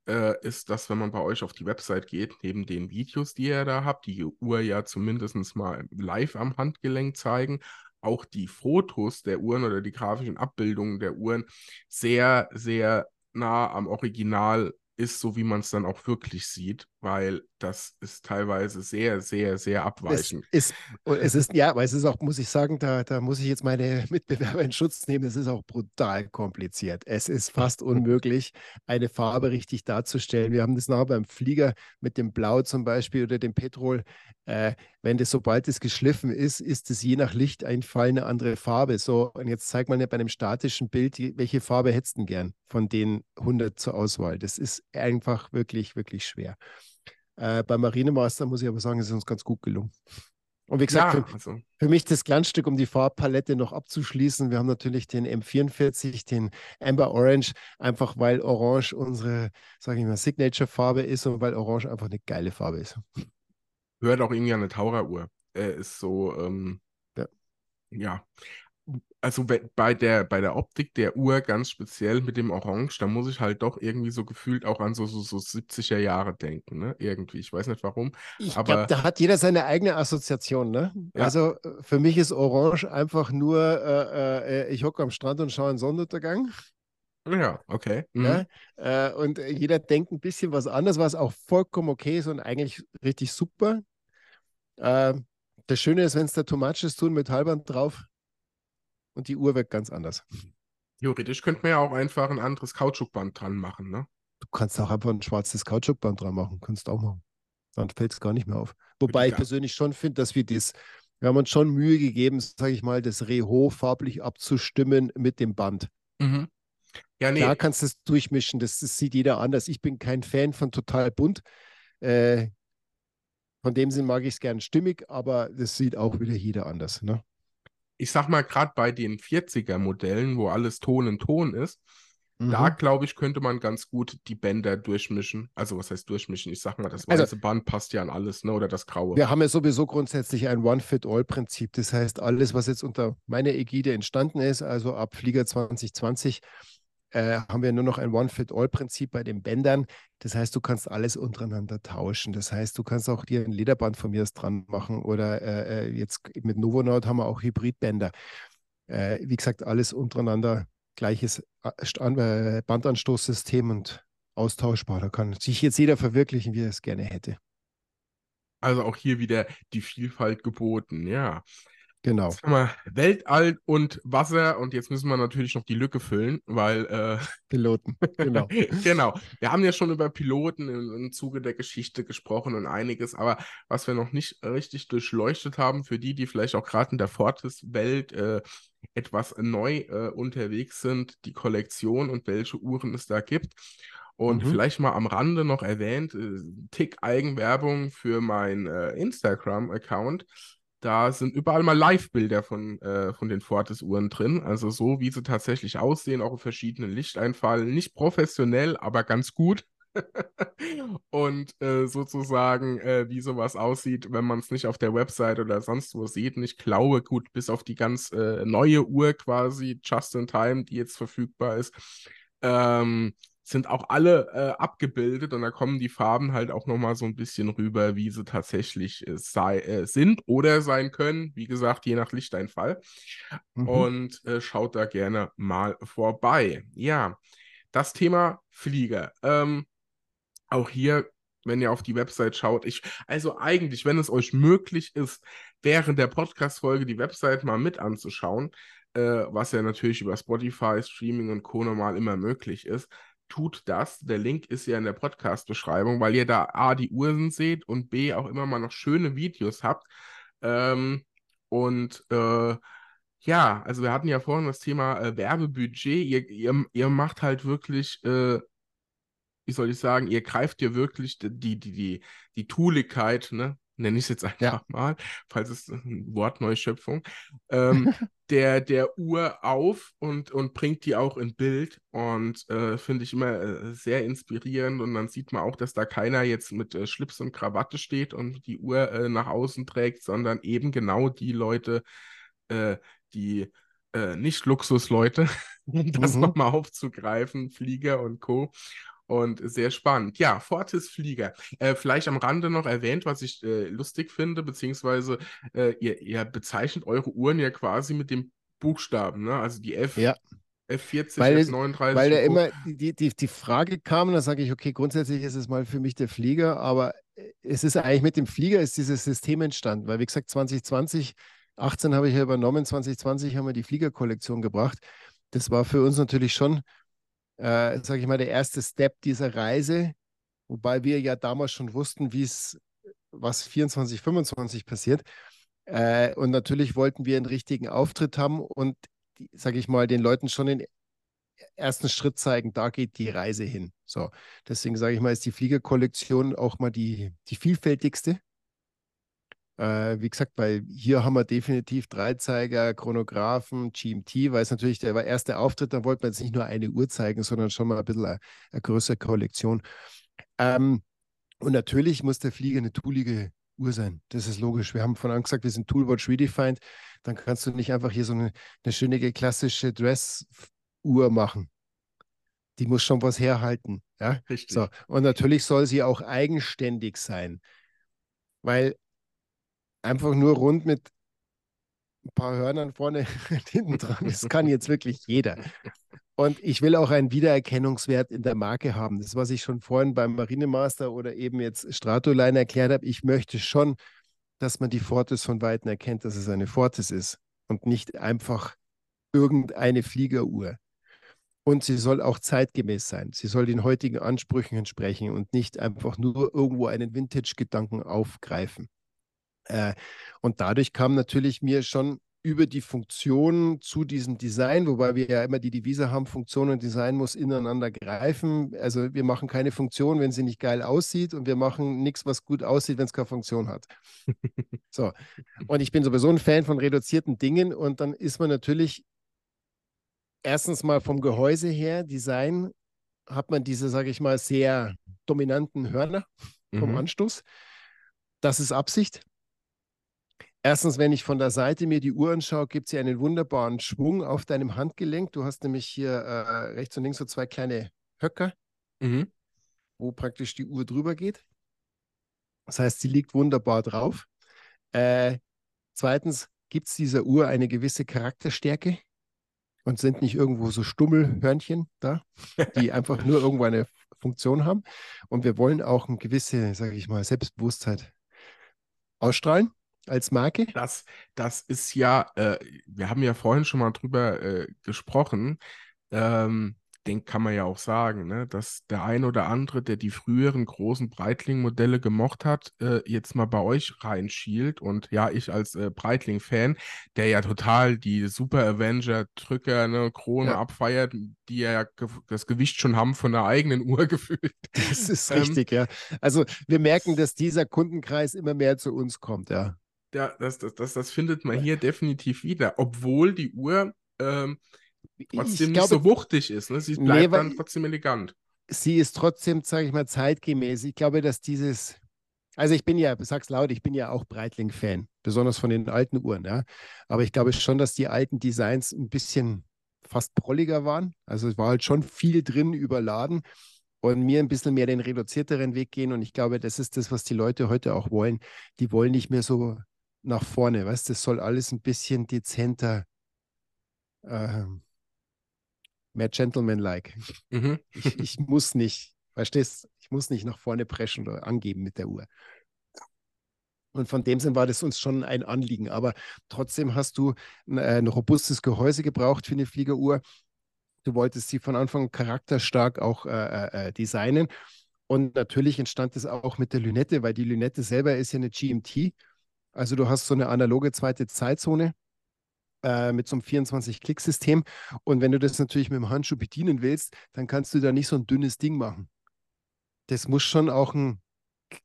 äh, ist, dass wenn man bei euch auf die Website geht, neben den Videos, die ihr da habt, die Uhr ja zumindest mal live am Handgelenk zeigen, auch die Fotos der Uhren oder die grafischen Abbildungen der Uhren sehr, sehr nah am Original ist, so wie man es dann auch wirklich sieht. Weil das ist teilweise sehr, sehr, sehr abweichend. Es ist, es ist ja, aber es ist auch, muss ich sagen, da, da muss ich jetzt meine [LAUGHS] Mitbewerber in Schutz nehmen. Es ist auch brutal kompliziert. Es ist fast unmöglich, eine Farbe richtig darzustellen. Wir haben das nachher beim Flieger mit dem Blau zum Beispiel oder dem Petrol. Äh, wenn das, sobald es geschliffen ist, ist es je nach Lichteinfall eine andere Farbe. So, und jetzt zeigt man ja bei einem statischen Bild, welche Farbe hättest du gern von den 100 zur Auswahl. Das ist einfach wirklich, wirklich schwer. Äh, beim Marinemaster muss ich aber sagen, es ist uns ganz gut gelungen. Und wie gesagt, ja, für, also. für, mich das Glanzstück, um die Farbpalette noch abzuschließen. Wir haben natürlich den M44, den Amber Orange, einfach weil Orange unsere, sage ich mal, Signature-Farbe ist und weil Orange einfach eine geile Farbe ist. Hört auch irgendwie an eine Taucheruhr. Er ist so, ähm, ja. ja also bei der, bei der Optik der Uhr ganz speziell mit dem Orange, da muss ich halt doch irgendwie so gefühlt auch an so, so, so 70er Jahre denken, ne? Irgendwie. Ich weiß nicht warum. Ich glaube, da hat jeder seine eigene Assoziation, ne? Ja. Also äh, für mich ist Orange einfach nur, äh, äh, ich hocke am Strand und schaue einen Sonnenuntergang. Ja, okay. Mhm. Ja, äh, und jeder denkt ein bisschen was anderes, was auch vollkommen okay ist und eigentlich richtig super. Äh, das Schöne ist, wenn es da Tomatsches tun mit Halband drauf, und die Uhr wirkt ganz anders. Theoretisch könnte man ja auch einfach ein anderes Kautschukband dran machen, ne? Du kannst auch einfach ein schwarzes Kautschukband dran machen, kannst auch machen. Dann fällt es gar nicht mehr auf. Wobei ich persönlich schon finde, dass wir das, wir haben uns schon Mühe gegeben, sage ich mal, das Reho farblich abzustimmen mit dem Band. Mhm. Ja, nee. Da kannst du es durchmischen, das, das, sieht jeder anders. Ich bin kein Fan von total bunt. Äh, von dem Sinn mag ich es gern stimmig, aber das sieht auch wieder jeder anders. Ne? Ich sag mal, gerade bei den 40er-Modellen, wo alles Ton in Ton ist, mhm. da glaube ich, könnte man ganz gut die Bänder durchmischen. Also, was heißt durchmischen? Ich sag mal, das also weiße also, Band passt ja an alles, ne? Oder das graue. Wir haben ja sowieso grundsätzlich ein One-Fit-All-Prinzip. Das heißt, alles, was jetzt unter meiner Ägide entstanden ist, also ab Flieger 2020, äh, haben wir nur noch ein One-Fit-All-Prinzip bei den Bändern. Das heißt, du kannst alles untereinander tauschen. Das heißt, du kannst auch dir ein Lederband von mir dran machen oder äh, äh, jetzt mit Novonaut haben wir auch Hybridbänder. Äh, wie gesagt, alles untereinander gleiches äh, Bandanstoßsystem und austauschbar. Da kann sich jetzt jeder verwirklichen, wie er es gerne hätte. Also auch hier wieder die Vielfalt geboten, ja. Genau. Jetzt haben wir Weltall und Wasser und jetzt müssen wir natürlich noch die Lücke füllen, weil. Äh, Piloten, genau. [LAUGHS] genau. Wir haben ja schon über Piloten im, im, Zuge der Geschichte gesprochen und einiges, aber was wir noch nicht richtig durchleuchtet haben, für die, die vielleicht auch gerade in der Fortis-Welt äh, etwas neu äh, unterwegs sind, die Kollektion und welche Uhren es da gibt. Und mhm. vielleicht mal am Rande noch erwähnt, äh, Tick Eigenwerbung für mein äh, Instagram-Account. Da sind überall mal Live-Bilder von, äh, von den Fortis-Uhren drin. Also so, wie sie tatsächlich aussehen, auch in verschiedenen Lichteinfallen. Nicht professionell, aber ganz gut. [LAUGHS] und äh, sozusagen, äh, wie sowas aussieht, wenn man es nicht auf der Website oder sonst wo sieht. Und ich glaube, gut, bis auf die ganz äh, neue Uhr quasi, Just in Time, die jetzt verfügbar ist, ähm, sind auch alle äh, abgebildet und da kommen die Farben halt auch nochmal so ein bisschen rüber, wie sie tatsächlich äh, sei, äh, sind oder sein können. Wie gesagt, je nach Lichteinfall. Mhm. Und äh, schaut da gerne mal vorbei. Ja, das Thema Flieger. Ähm, auch hier, wenn ihr auf die Website schaut, ich, also eigentlich, wenn es euch möglich ist, während der Podcast-Folge die Website mal mit anzuschauen, äh, was ja natürlich über Spotify, Streaming und Co. normal immer möglich ist, tut das. Der Link ist ja in der Podcast-Beschreibung, weil ihr da A, die Uhren seht und B, auch immer mal noch schöne Videos habt. Ähm, und äh, ja, also wir hatten ja vorhin das Thema äh, Werbebudget. Ihr, ihr, ihr macht halt wirklich, äh, wie soll ich sagen, ihr greift ja wirklich die, die, die, die Tooligkeit, ne? Nenne ich es jetzt einfach ja. mal, falls es ein Wortneuschöpfung, ähm, [LAUGHS] der, der Uhr auf und, und bringt die auch in Bild und äh, finde ich immer äh, sehr inspirierend und dann sieht man auch, dass da keiner jetzt mit äh, Schlips und Krawatte steht und die Uhr äh, nach außen trägt, sondern eben genau die Leute, äh, die äh, nicht Luxusleute, [LAUGHS] um das mhm. nochmal aufzugreifen, Flieger und Co. Und sehr spannend. Ja, Fortis Flieger. Äh, vielleicht am Rande noch erwähnt, was ich äh, lustig finde, beziehungsweise äh, ihr, ihr, bezeichnet eure Uhren ja quasi mit dem Buchstaben, ne? Also die F, ja. F40, weil F39. weil da immer die, die, die Frage kam, da sage ich, okay, grundsätzlich ist es mal für mich der Flieger, aber es ist eigentlich mit dem Flieger ist dieses System entstanden, weil wie gesagt, 2020, 18 habe ich ja übernommen, 2020 haben wir die Fliegerkollektion gebracht. Das war für uns natürlich schon, äh, sage ich mal, der erste Step dieser Reise, wobei wir ja damals schon wussten, wie es, was 24, 25 passiert. Äh, und natürlich wollten wir einen richtigen Auftritt haben und, sage ich mal, den Leuten schon den ersten Schritt zeigen, da geht die Reise hin. So, deswegen sage ich mal, ist die Fliegerkollektion auch mal die, die vielfältigste. Äh, wie gesagt, weil hier haben wir definitiv Dreizeiger, Chronographen, GMT, weil es natürlich der erste Auftritt, da wollten wir jetzt nicht nur eine Uhr zeigen, sondern schon mal ein bisschen eine, eine größere Kollektion. Ähm, und natürlich muss der Flieger eine toolige Uhr sein. Das ist logisch. Wir haben von Anfang gesagt, wir sind Toolwatch redefined. Dann kannst du nicht einfach hier so eine, eine schöne klassische Dress-Uhr machen. Die muss schon was herhalten. Ja? Richtig. So. Und natürlich soll sie auch eigenständig sein. Weil einfach nur rund mit ein paar Hörnern vorne [LAUGHS] hinten dran, das kann jetzt wirklich jeder. Und ich will auch einen Wiedererkennungswert in der Marke haben. Das, was ich schon vorhin beim Marinemaster oder eben jetzt Stratoline erklärt habe, ich möchte schon, dass man die Fortis von Weitem erkennt, dass es eine Fortis ist und nicht einfach irgendeine Fliegeruhr. Und sie soll auch zeitgemäß sein. Sie soll den heutigen Ansprüchen entsprechen und nicht einfach nur irgendwo einen Vintage-Gedanken aufgreifen. Äh, und dadurch kam natürlich mir schon über die Funktion zu diesem Design, wobei wir ja immer die Devise haben, Funktion und Design muss ineinander greifen. Also wir machen keine Funktion, wenn sie nicht geil aussieht und wir machen nichts, was gut aussieht, wenn es keine Funktion hat. [LAUGHS] so. Und ich bin sowieso ein Fan von reduzierten Dingen und dann ist man natürlich erstens mal vom Gehäuse her, Design, hat man diese, sage ich mal, sehr dominanten Hörner vom mhm. Anstoß. Das ist Absicht. Erstens, wenn ich von der Seite mir die Uhr anschaue, gibt sie einen wunderbaren Schwung auf deinem Handgelenk. Du hast nämlich hier äh, rechts und links so zwei kleine Höcker, mhm. wo praktisch die Uhr drüber geht. Das heißt, sie liegt wunderbar drauf. Äh, zweitens, gibt es dieser Uhr eine gewisse Charakterstärke und sind nicht irgendwo so Stummelhörnchen da, die [LAUGHS] einfach nur irgendwo eine Funktion haben. Und wir wollen auch eine gewisse, sage ich mal, Selbstbewusstheit ausstrahlen als Marke? Das, das ist ja, äh, wir haben ja vorhin schon mal drüber äh, gesprochen. Ähm, den kann man ja auch sagen, ne, dass der ein oder andere, der die früheren großen Breitling-Modelle gemocht hat, äh, jetzt mal bei euch reinschielt. Und ja, ich als äh, Breitling-Fan, der ja total die Super Avenger-Drücker, ne, Krone ja. abfeiert, die ja das Gewicht schon haben von der eigenen Uhr [LAUGHS] gefühlt. Das ist ähm, richtig, ja. Also wir merken, dass dieser Kundenkreis immer mehr zu uns kommt, ja ja, das, das, das, das findet man hier definitiv wieder, obwohl die Uhr ähm, trotzdem glaube, nicht so wuchtig ist. Ne? Sie bleibt nee, dann trotzdem elegant. Sie ist trotzdem, sage ich mal, zeitgemäß. Ich glaube, dass dieses, also ich bin ja, sag's laut, ich bin ja auch Breitling-Fan, besonders von den alten Uhren, ja. Aber ich glaube schon, dass die alten Designs ein bisschen fast prolliger waren. Also es war halt schon viel drin überladen und mir ein bisschen mehr den reduzierteren Weg gehen. Und ich glaube, das ist das, was die Leute heute auch wollen. Die wollen nicht mehr so nach vorne. Weißt das soll alles ein bisschen dezenter, äh, mehr Gentleman-like. Mhm. Ich, ich muss nicht, verstehst ich muss nicht nach vorne preschen oder angeben mit der Uhr. Und von dem Sinn war das uns schon ein Anliegen. Aber trotzdem hast du ein, ein robustes Gehäuse gebraucht für eine Fliegeruhr. Du wolltest sie von Anfang charakterstark auch äh, äh, äh designen. Und natürlich entstand es auch mit der Lünette, weil die Lünette selber ist ja eine GMT also du hast so eine analoge zweite Zeitzone äh, mit so einem 24-Klick-System. Und wenn du das natürlich mit dem Handschuh bedienen willst, dann kannst du da nicht so ein dünnes Ding machen. Das muss schon auch ein,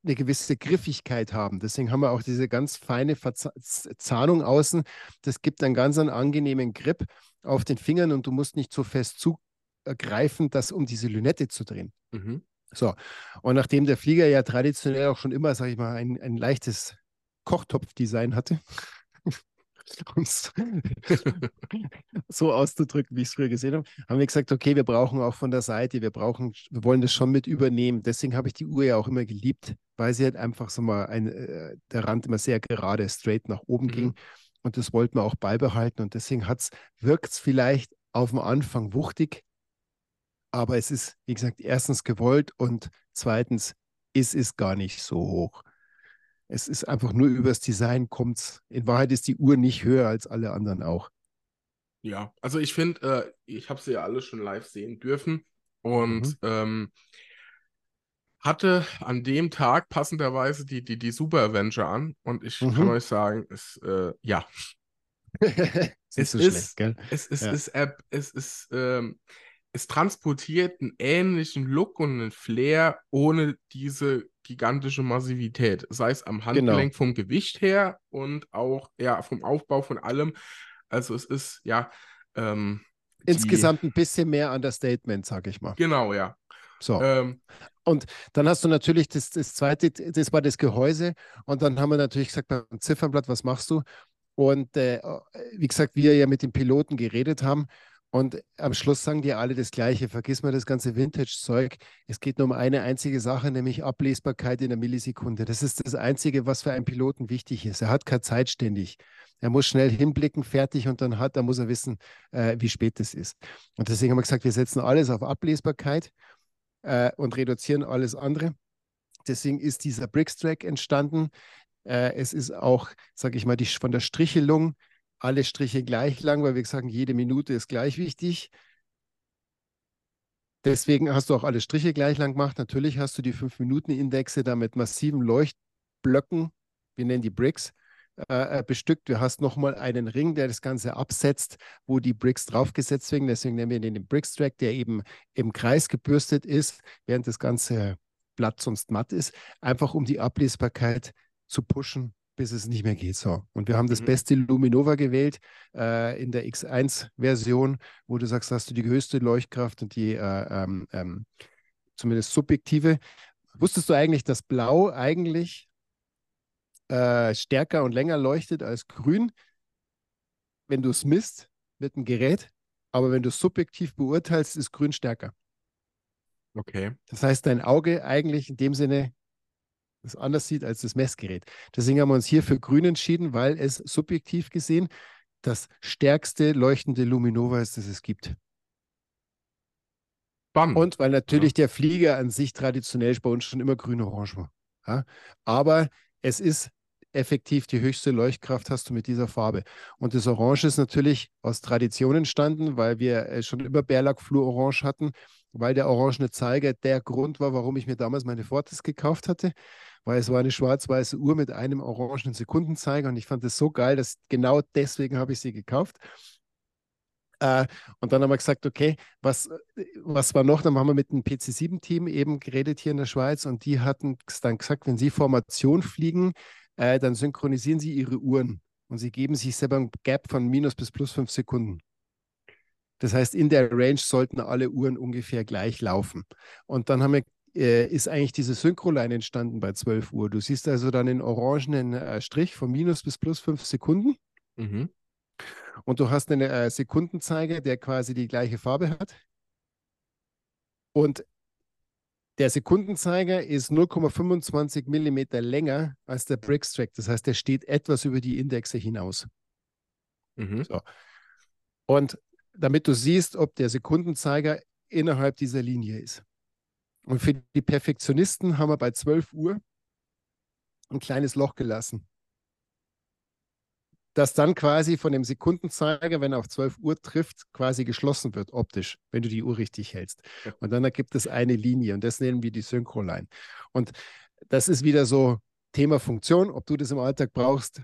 eine gewisse Griffigkeit haben. Deswegen haben wir auch diese ganz feine Verzahnung außen. Das gibt einen ganz einen angenehmen Grip auf den Fingern und du musst nicht so fest zugreifen, das um diese Lünette zu drehen. Mhm. So, und nachdem der Flieger ja traditionell auch schon immer, sage ich mal, ein, ein leichtes Kochtopfdesign hatte. [LAUGHS] um [LAUGHS] so auszudrücken, wie ich es früher gesehen habe, haben wir gesagt, okay, wir brauchen auch von der Seite, wir brauchen, wir wollen das schon mit übernehmen. Deswegen habe ich die Uhr ja auch immer geliebt, weil sie halt einfach so mal ein, äh, der Rand immer sehr gerade, straight nach oben mhm. ging. Und das wollten wir auch beibehalten. Und deswegen wirkt es vielleicht auf dem Anfang wuchtig, aber es ist, wie gesagt, erstens gewollt und zweitens ist es gar nicht so hoch. Es ist einfach nur übers Design kommt's. In Wahrheit ist die Uhr nicht höher als alle anderen auch. Ja, also ich finde, äh, ich habe sie ja alle schon live sehen dürfen und mhm. ähm, hatte an dem Tag passenderweise die, die, die Super Avenger an und ich mhm. kann euch sagen, es, äh, ja. [LAUGHS] es, so ist, schlecht, es, es, ja. ist, es ist, ähm, es transportiert einen ähnlichen Look und einen Flair ohne diese gigantische Massivität. Sei es am Handgelenk genau. vom Gewicht her und auch ja, vom Aufbau von allem. Also es ist ja. Ähm, Insgesamt die... ein bisschen mehr Understatement, sag ich mal. Genau, ja. So. Ähm, und dann hast du natürlich das, das zweite, das war das Gehäuse. Und dann haben wir natürlich gesagt, beim Ziffernblatt, was machst du? Und äh, wie gesagt, wir ja mit den Piloten geredet haben. Und am Schluss sagen die alle das Gleiche. Vergiss mal das ganze Vintage-Zeug. Es geht nur um eine einzige Sache, nämlich Ablesbarkeit in der Millisekunde. Das ist das Einzige, was für einen Piloten wichtig ist. Er hat keine Zeit ständig. Er muss schnell hinblicken, fertig und dann hat, da muss er wissen, äh, wie spät es ist. Und deswegen haben wir gesagt, wir setzen alles auf Ablesbarkeit äh, und reduzieren alles andere. Deswegen ist dieser Bricks-Track entstanden. Äh, es ist auch, sage ich mal, die, von der Strichelung alle Striche gleich lang, weil wir sagen, jede Minute ist gleich wichtig. Deswegen hast du auch alle Striche gleich lang gemacht. Natürlich hast du die 5-Minuten-Indexe da mit massiven Leuchtblöcken, wir nennen die Bricks, äh, äh, bestückt. Du hast nochmal einen Ring, der das Ganze absetzt, wo die Bricks draufgesetzt werden. Deswegen nennen wir den den Bricks-Track, der eben im Kreis gebürstet ist, während das ganze Blatt sonst matt ist, einfach um die Ablesbarkeit zu pushen, bis es nicht mehr geht. So. Und wir haben das mhm. beste Luminova gewählt äh, in der X1-Version, wo du sagst, hast du die höchste Leuchtkraft und die äh, ähm, ähm, zumindest subjektive. Wusstest du eigentlich, dass Blau eigentlich äh, stärker und länger leuchtet als grün, wenn du es misst mit dem Gerät. Aber wenn du es subjektiv beurteilst, ist grün stärker. Okay. Das heißt, dein Auge eigentlich in dem Sinne das anders sieht als das Messgerät. Deswegen haben wir uns hier für grün entschieden, weil es subjektiv gesehen das stärkste leuchtende Luminova ist, das es gibt. Bam. Und weil natürlich ja. der Flieger an sich traditionell bei uns schon immer grün-orange war. Ja? Aber es ist effektiv die höchste Leuchtkraft hast du mit dieser Farbe. Und das Orange ist natürlich aus Tradition entstanden, weil wir äh, schon immer Berlack Fluorange hatten, weil der orangene Zeiger der Grund war, warum ich mir damals meine Fortis gekauft hatte, weil es war eine schwarz-weiße Uhr mit einem orangenen Sekundenzeiger und ich fand das so geil, dass genau deswegen habe ich sie gekauft. Äh, und dann haben wir gesagt, okay, was, was war noch? Dann haben wir mit dem PC7-Team eben geredet hier in der Schweiz und die hatten dann gesagt, wenn sie Formation fliegen, äh, dann synchronisieren sie ihre Uhren und sie geben sich selber ein Gap von minus bis plus fünf Sekunden. Das heißt, in der Range sollten alle Uhren ungefähr gleich laufen. Und dann haben wir, äh, ist eigentlich diese Synchroline entstanden bei 12 Uhr. Du siehst also dann den orangenen äh, Strich von minus bis plus fünf Sekunden. Mhm. Und du hast einen äh, Sekundenzeiger, der quasi die gleiche Farbe hat. Und der Sekundenzeiger ist 0,25 mm länger als der Bricks Track. Das heißt, der steht etwas über die Indexe hinaus. Mhm. So. Und damit du siehst, ob der Sekundenzeiger innerhalb dieser Linie ist. Und für die Perfektionisten haben wir bei 12 Uhr ein kleines Loch gelassen das dann quasi von dem Sekundenzeiger, wenn er auf 12 Uhr trifft, quasi geschlossen wird optisch, wenn du die Uhr richtig hältst. Und dann ergibt es eine Linie und das nennen wir die Synchroline. Und das ist wieder so Thema Funktion. Ob du das im Alltag brauchst,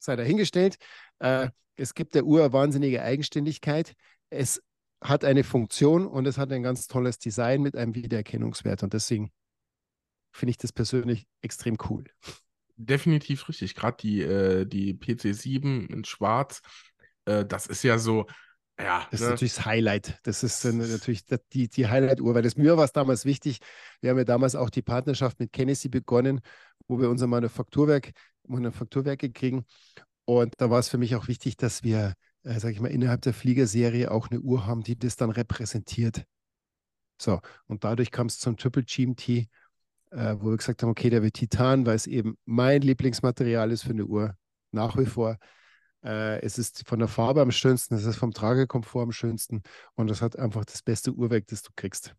sei dahingestellt. Äh, es gibt der Uhr wahnsinnige Eigenständigkeit. Es hat eine Funktion und es hat ein ganz tolles Design mit einem Wiedererkennungswert. Und deswegen finde ich das persönlich extrem cool definitiv richtig. Gerade die, äh, die PC7 in Schwarz, äh, das ist ja so, ja. Das ne? ist natürlich das Highlight. Das ist äh, natürlich die, die Highlight-Uhr, weil das mir war es damals wichtig. Wir haben ja damals auch die Partnerschaft mit Kennedy begonnen, wo wir unser Manufakturwerk, Manufakturwerke kriegen. Und da war es für mich auch wichtig, dass wir, äh, sage ich mal, innerhalb der Fliegerserie auch eine Uhr haben, die das dann repräsentiert. So, und dadurch kam es zum Triple GMT äh, wo wir gesagt haben, okay, der wird Titan, weil es eben mein Lieblingsmaterial ist für eine Uhr, nach wie vor. Äh, es ist von der Farbe am schönsten, es ist vom Tragekomfort am schönsten und es hat einfach das beste Uhrwerk, das du kriegst.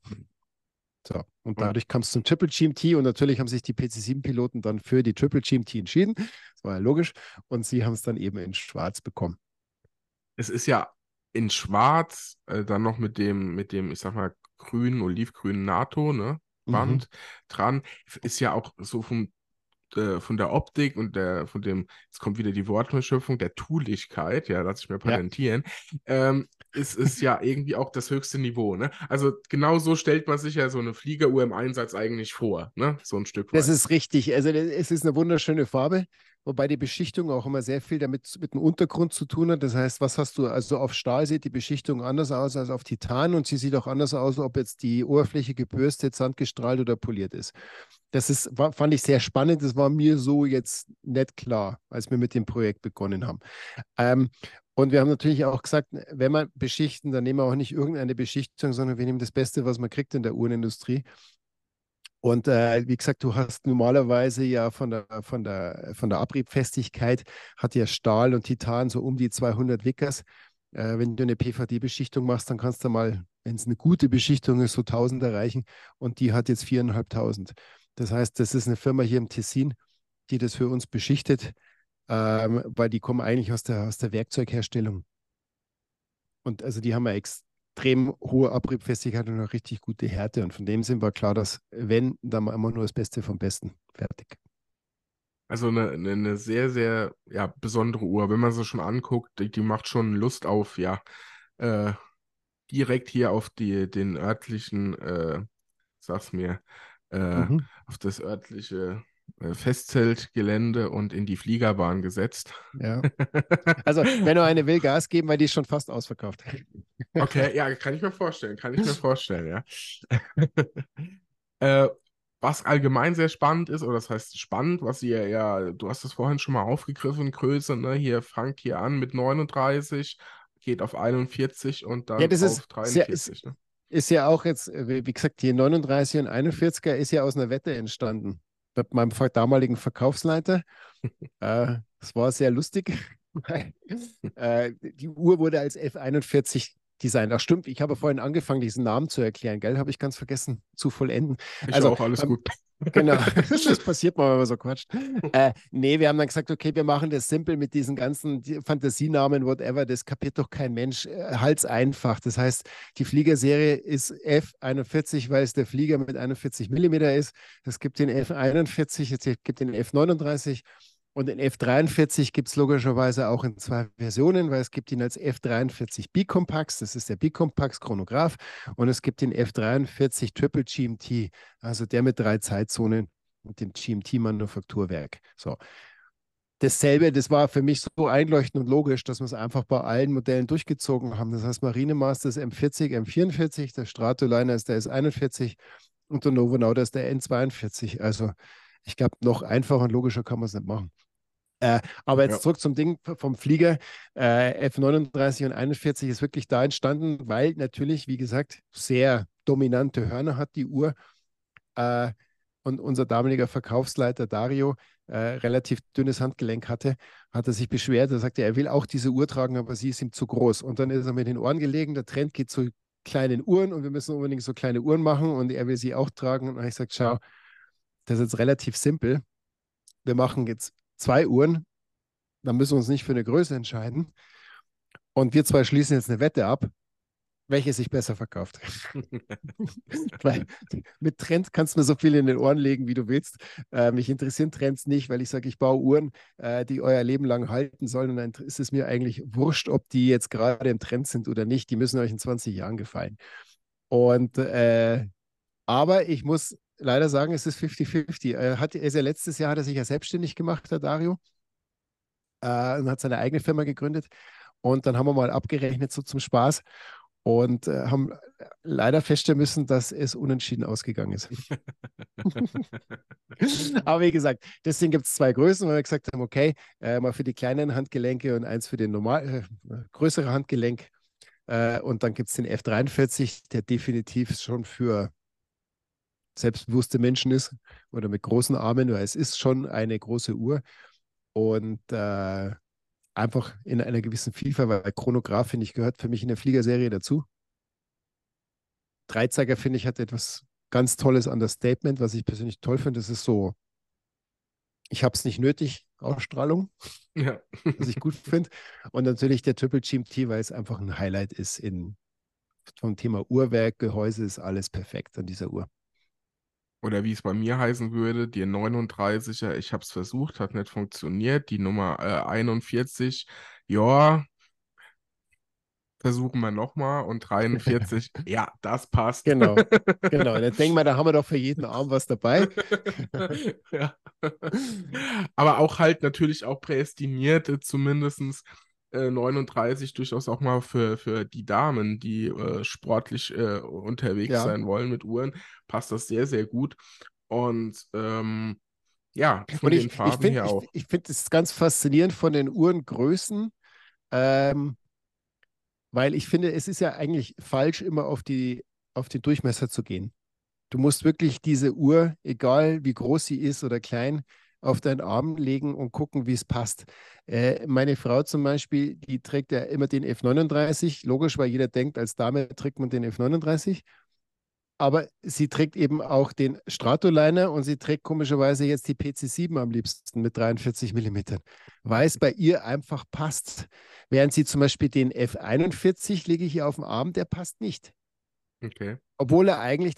So, und dadurch kam es zum Triple GMT und natürlich haben sich die PC7-Piloten dann für die Triple GMT entschieden. Das war ja logisch. Und sie haben es dann eben in Schwarz bekommen. Es ist ja in Schwarz, äh, dann noch mit dem, mit dem, ich sag mal, grünen, olivgrünen NATO, ne? Band mhm. dran. Ist ja auch so vom äh, von der Optik und der, von dem, jetzt kommt wieder die Wortbeschöpfung, der Tuligkeit, ja, lass ich mir patentieren, ja. ähm, ist, ist ja [LAUGHS] irgendwie auch das höchste Niveau, ne? Also genau so stellt man sich ja so eine Fliegeruhr im Einsatz eigentlich vor, ne? So ein Stück weit. Das ist richtig. Also es ist eine wunderschöne Farbe wobei die Beschichtung auch immer sehr viel damit mit dem Untergrund zu tun hat. Das heißt, was hast du, also auf Stahl sieht die Beschichtung anders aus als auf Titan und sie sieht auch anders aus, ob jetzt die Oberfläche gebürstet, sandgestrahlt oder poliert ist. Das ist, war, fand ich sehr spannend. Das war mir so jetzt nicht klar, als wir mit dem Projekt begonnen haben. Ähm, und wir haben natürlich auch gesagt, wenn wir beschichten, dann nehmen wir auch nicht irgendeine Beschichtung, sondern wir nehmen das Beste, was man kriegt in der Uhrenindustrie. Und äh, wie gesagt, du hast normalerweise ja von der, von der, von der Abriebfestigkeit hat ja Stahl und Titan so um die 200 Wickers. Äh, wenn du eine PVD-Beschichtung machst, dann kannst du mal, wenn es eine gute Beschichtung ist, so 1000 erreichen. Und die hat jetzt 4.500. Das heißt, das ist eine Firma hier im Tessin, die das für uns beschichtet, ähm, weil die kommen eigentlich aus der, aus der Werkzeugherstellung. Und also die haben ja ex extrem hohe Abriebfestigkeit und eine richtig gute Härte. Und von dem sind wir klar, dass wenn, dann immer nur das Beste vom Besten. Fertig. Also eine, eine sehr, sehr ja, besondere Uhr. Wenn man sie schon anguckt, die, die macht schon Lust auf, ja, äh, direkt hier auf die, den örtlichen, äh, sag's mir, äh, mhm. auf das örtliche Festzeltgelände und in die Fliegerbahn gesetzt. Ja. [LAUGHS] Also, wenn du eine will, Gas geben, weil die ist schon fast ausverkauft. [LAUGHS] Okay, ja, kann ich mir vorstellen, kann ich mir vorstellen, ja. [LAUGHS] äh, was allgemein sehr spannend ist, oder das heißt spannend, was ihr ja, du hast es vorhin schon mal aufgegriffen, Größe, ne? Hier fangt hier an mit 39, geht auf 41 und dann ja, das auf ist 43. Sehr, ist, ne? ist ja auch jetzt, wie gesagt, die 39 und 41er ist ja aus einer Wette entstanden mit meinem damaligen Verkaufsleiter. [LAUGHS] äh, das war sehr lustig. [LAUGHS] äh, die Uhr wurde als F41 designt. Ach stimmt, ich habe vorhin angefangen, diesen Namen zu erklären, gell? Habe ich ganz vergessen zu vollenden. Ich also auch alles ähm, gut. Genau, [LAUGHS] das passiert mal, wenn man so quatscht. Äh, nee, wir haben dann gesagt, okay, wir machen das simpel mit diesen ganzen Fantasienamen, whatever, das kapiert doch kein Mensch. Äh, Halt's einfach. Das heißt, die Fliegerserie ist F41, weil es der Flieger mit 41 mm ist. Es gibt den F41, es gibt den F39 und den F43 gibt es logischerweise auch in zwei Versionen, weil es gibt ihn als F43 Bicompax, das ist der Bicompax Chronograph, und es gibt den F43 Triple GMT, also der mit drei Zeitzonen und dem GMT-Manufakturwerk. So. Dasselbe, das war für mich so einleuchtend und logisch, dass wir es einfach bei allen Modellen durchgezogen haben. Das heißt, Marinemaster ist M40, M44, der Stratoliner ist der S41 und der Novo Nauta ist der N42. Also ich glaube, noch einfacher und logischer kann man es nicht machen. Äh, aber jetzt ja. zurück zum Ding vom Flieger. Äh, F39 und 41 ist wirklich da entstanden, weil natürlich, wie gesagt, sehr dominante Hörner hat die Uhr. Äh, und unser damaliger Verkaufsleiter Dario äh, relativ dünnes Handgelenk hatte, hat er sich beschwert. Er sagte, er will auch diese Uhr tragen, aber sie ist ihm zu groß. Und dann ist er mit den Ohren gelegen. Der Trend geht zu kleinen Uhren und wir müssen unbedingt so kleine Uhren machen und er will sie auch tragen. Und dann habe ich gesagt, schau, das ist jetzt relativ simpel. Wir machen jetzt zwei Uhren, dann müssen wir uns nicht für eine Größe entscheiden. Und wir zwei schließen jetzt eine Wette ab, welche sich besser verkauft. [LAUGHS] weil mit Trends kannst du mir so viel in den Ohren legen, wie du willst. Äh, mich interessieren Trends nicht, weil ich sage, ich baue Uhren, äh, die euer Leben lang halten sollen. Und dann ist es mir eigentlich wurscht, ob die jetzt gerade im Trend sind oder nicht. Die müssen euch in 20 Jahren gefallen. Und äh, aber ich muss leider sagen, es ist 50-50. Er, hat, er ist ja letztes Jahr hat er sich ja selbstständig gemacht, der Dario, äh, und hat seine eigene Firma gegründet. Und dann haben wir mal abgerechnet, so zum Spaß, und äh, haben leider feststellen müssen, dass es unentschieden ausgegangen ist. [LAUGHS] Aber wie gesagt, deswegen gibt es zwei Größen, weil wir gesagt haben, okay, äh, mal für die kleinen Handgelenke und eins für den normal, äh, größere Handgelenk. Äh, und dann gibt es den F43, der definitiv schon für selbstbewusste Menschen ist oder mit großen Armen, weil es ist schon eine große Uhr. Und äh, einfach in einer gewissen Vielfalt, weil Chronograph, finde ich, gehört für mich in der Fliegerserie dazu. Dreizeiger, finde ich, hat etwas ganz Tolles an das Statement, was ich persönlich toll finde. Das ist so, ich habe es nicht nötig, Ausstrahlung, [LAUGHS] ja. was ich gut finde. Und natürlich der Triple GMT, weil es einfach ein Highlight ist in, vom Thema Uhrwerk, Gehäuse ist alles perfekt an dieser Uhr. Oder wie es bei mir heißen würde, die 39er, ich habe es versucht, hat nicht funktioniert. Die Nummer äh, 41, ja, versuchen wir nochmal und 43, [LAUGHS] ja, das passt. Genau, genau. Dann denken wir, da haben wir doch für jeden Arm was dabei. [LAUGHS] ja. Aber auch halt natürlich auch prädestiniert, zumindest äh, 39 durchaus auch mal für, für die Damen, die äh, sportlich äh, unterwegs ja. sein wollen mit Uhren, passt das sehr, sehr gut. Und ähm, ja, von ich, den Farben ich find, her auch. Ich, ich finde es ganz faszinierend von den Uhrengrößen. Ähm, weil ich finde, es ist ja eigentlich falsch, immer auf, die, auf den Durchmesser zu gehen. Du musst wirklich diese Uhr, egal wie groß sie ist oder klein, auf deinen Arm legen und gucken, wie es passt. Äh, meine Frau zum Beispiel, die trägt ja immer den F39. Logisch, weil jeder denkt, als Dame trägt man den F39 aber sie trägt eben auch den Stratoliner und sie trägt komischerweise jetzt die PC7 am liebsten mit 43 mm, weil es bei ihr einfach passt. Während sie zum Beispiel den F41 lege ich hier auf den Arm, der passt nicht. Okay. Obwohl er eigentlich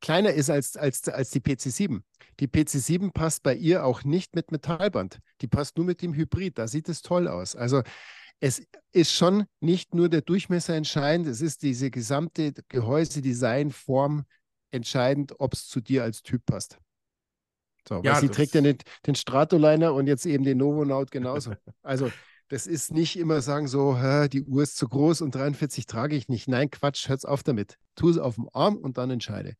kleiner ist als, als, als die PC7. Die PC7 passt bei ihr auch nicht mit Metallband. Die passt nur mit dem Hybrid. Da sieht es toll aus. Also es ist schon nicht nur der Durchmesser entscheidend, es ist diese gesamte Gehäuse, Design, Form entscheidend, ob es zu dir als Typ passt. So, ja, weil sie trägt ja nicht den Stratoliner und jetzt eben den Novonaut genauso. [LAUGHS] also das ist nicht immer sagen so, die Uhr ist zu groß und 43 trage ich nicht. Nein, Quatsch, hör's auf damit. Tu es auf dem Arm und dann entscheide.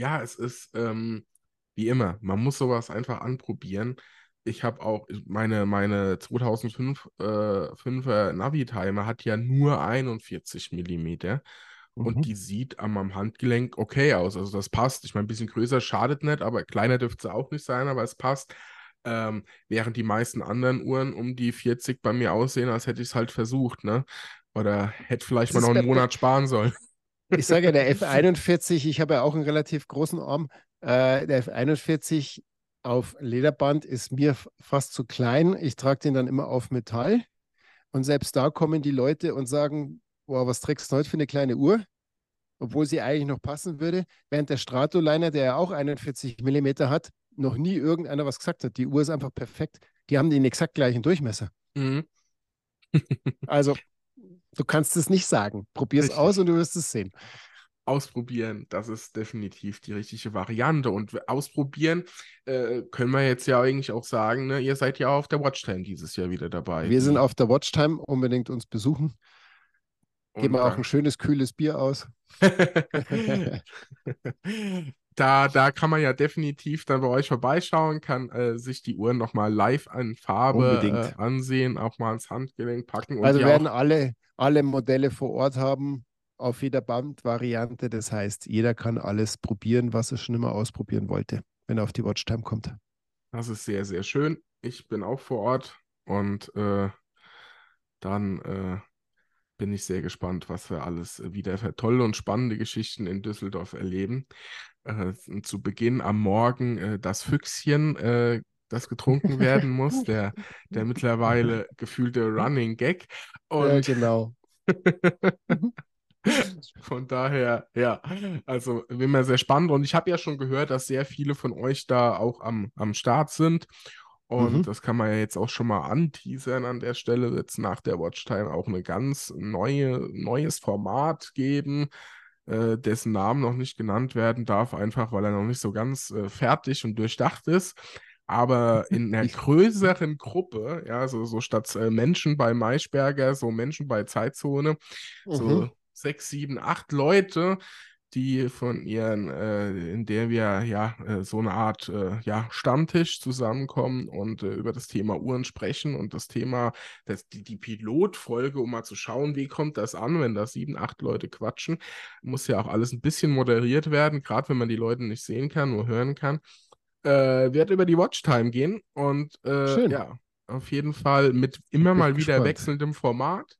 Ja, es ist ähm, wie immer, man muss sowas einfach anprobieren ich habe auch meine, meine 2005 äh, 5er Navi-Timer hat ja nur 41 mm. Und mhm. die sieht am, am, Handgelenk okay aus. Also das passt. Ich meine, ein bisschen größer schadet nicht, aber kleiner dürfte es auch nicht sein, aber es passt. Ähm, während die meisten anderen Uhren um die 40 bei mir aussehen, als hätte ich es halt versucht, ne? Oder hätte vielleicht das mal noch einen Monat sparen sollen. Ich sage ja, der F41, ich habe ja auch einen relativ großen Arm. Äh, der F41 auf Lederband ist mir fast zu klein. Ich trage den dann immer auf Metall. Und selbst da kommen die Leute und sagen, boah, was trägst du heute für eine kleine Uhr? Obwohl sie eigentlich noch passen würde. Während der Stratoliner, der ja auch 41 mm hat, noch nie irgendeiner was gesagt hat. Die Uhr ist einfach perfekt. Die haben den exakt gleichen Durchmesser. Mhm. also, du kannst es nicht sagen. Probier es aus und du wirst es sehen ausprobieren, das ist definitiv die richtige Variante. Und ausprobieren äh, können wir jetzt ja eigentlich auch sagen, ne? ihr seid ja auf der Watchtime dieses Jahr wieder dabei. Wir sind auf der Watchtime, unbedingt uns besuchen. Geben wir auch ein schönes, kühles Bier aus. [LAUGHS] [LAUGHS] da, da kann man ja definitiv dann bei euch vorbeischauen, kann äh, sich die Uhren nochmal live an Farbe äh, ansehen, auch mal ans Handgelenk packen. also werden alle, alle Modelle vor Ort haben auf jeder Bandvariante. Das heißt, jeder kann alles probieren, was er schon immer ausprobieren wollte, wenn er auf die Watchtime kommt. Das ist sehr, sehr schön. Ich bin auch vor Ort und äh, dann äh, bin ich sehr gespannt, was wir alles wieder für tolle und spannende Geschichten in Düsseldorf erleben. Äh, zu Beginn am Morgen äh, das Füchschen, äh, das getrunken [LAUGHS] werden muss, der, der mittlerweile [LAUGHS] gefühlte Running Gag. Und ja, genau. [LAUGHS] Von daher, ja, also bin mir sehr spannend und ich habe ja schon gehört, dass sehr viele von euch da auch am, am Start sind. Und mhm. das kann man ja jetzt auch schon mal anteasern an der Stelle, jetzt nach der Watchtime auch eine ganz neue, neues Format geben, äh, dessen Namen noch nicht genannt werden darf, einfach weil er noch nicht so ganz äh, fertig und durchdacht ist aber [LAUGHS] in einer größeren Gruppe, ja, so, so statt äh, Menschen bei Maischberger, so Menschen bei Zeitzone, mhm. so sechs, sieben, acht Leute, die von ihren, äh, in der wir ja äh, so eine Art äh, ja, Stammtisch zusammenkommen und äh, über das Thema Uhren sprechen und das Thema, das, die, die Pilotfolge, um mal zu schauen, wie kommt das an, wenn da sieben, acht Leute quatschen, muss ja auch alles ein bisschen moderiert werden, gerade wenn man die Leute nicht sehen kann, nur hören kann. Äh, wird über die Watchtime gehen und äh, ja, Auf jeden Fall mit immer mal wieder gespannt. wechselndem Format.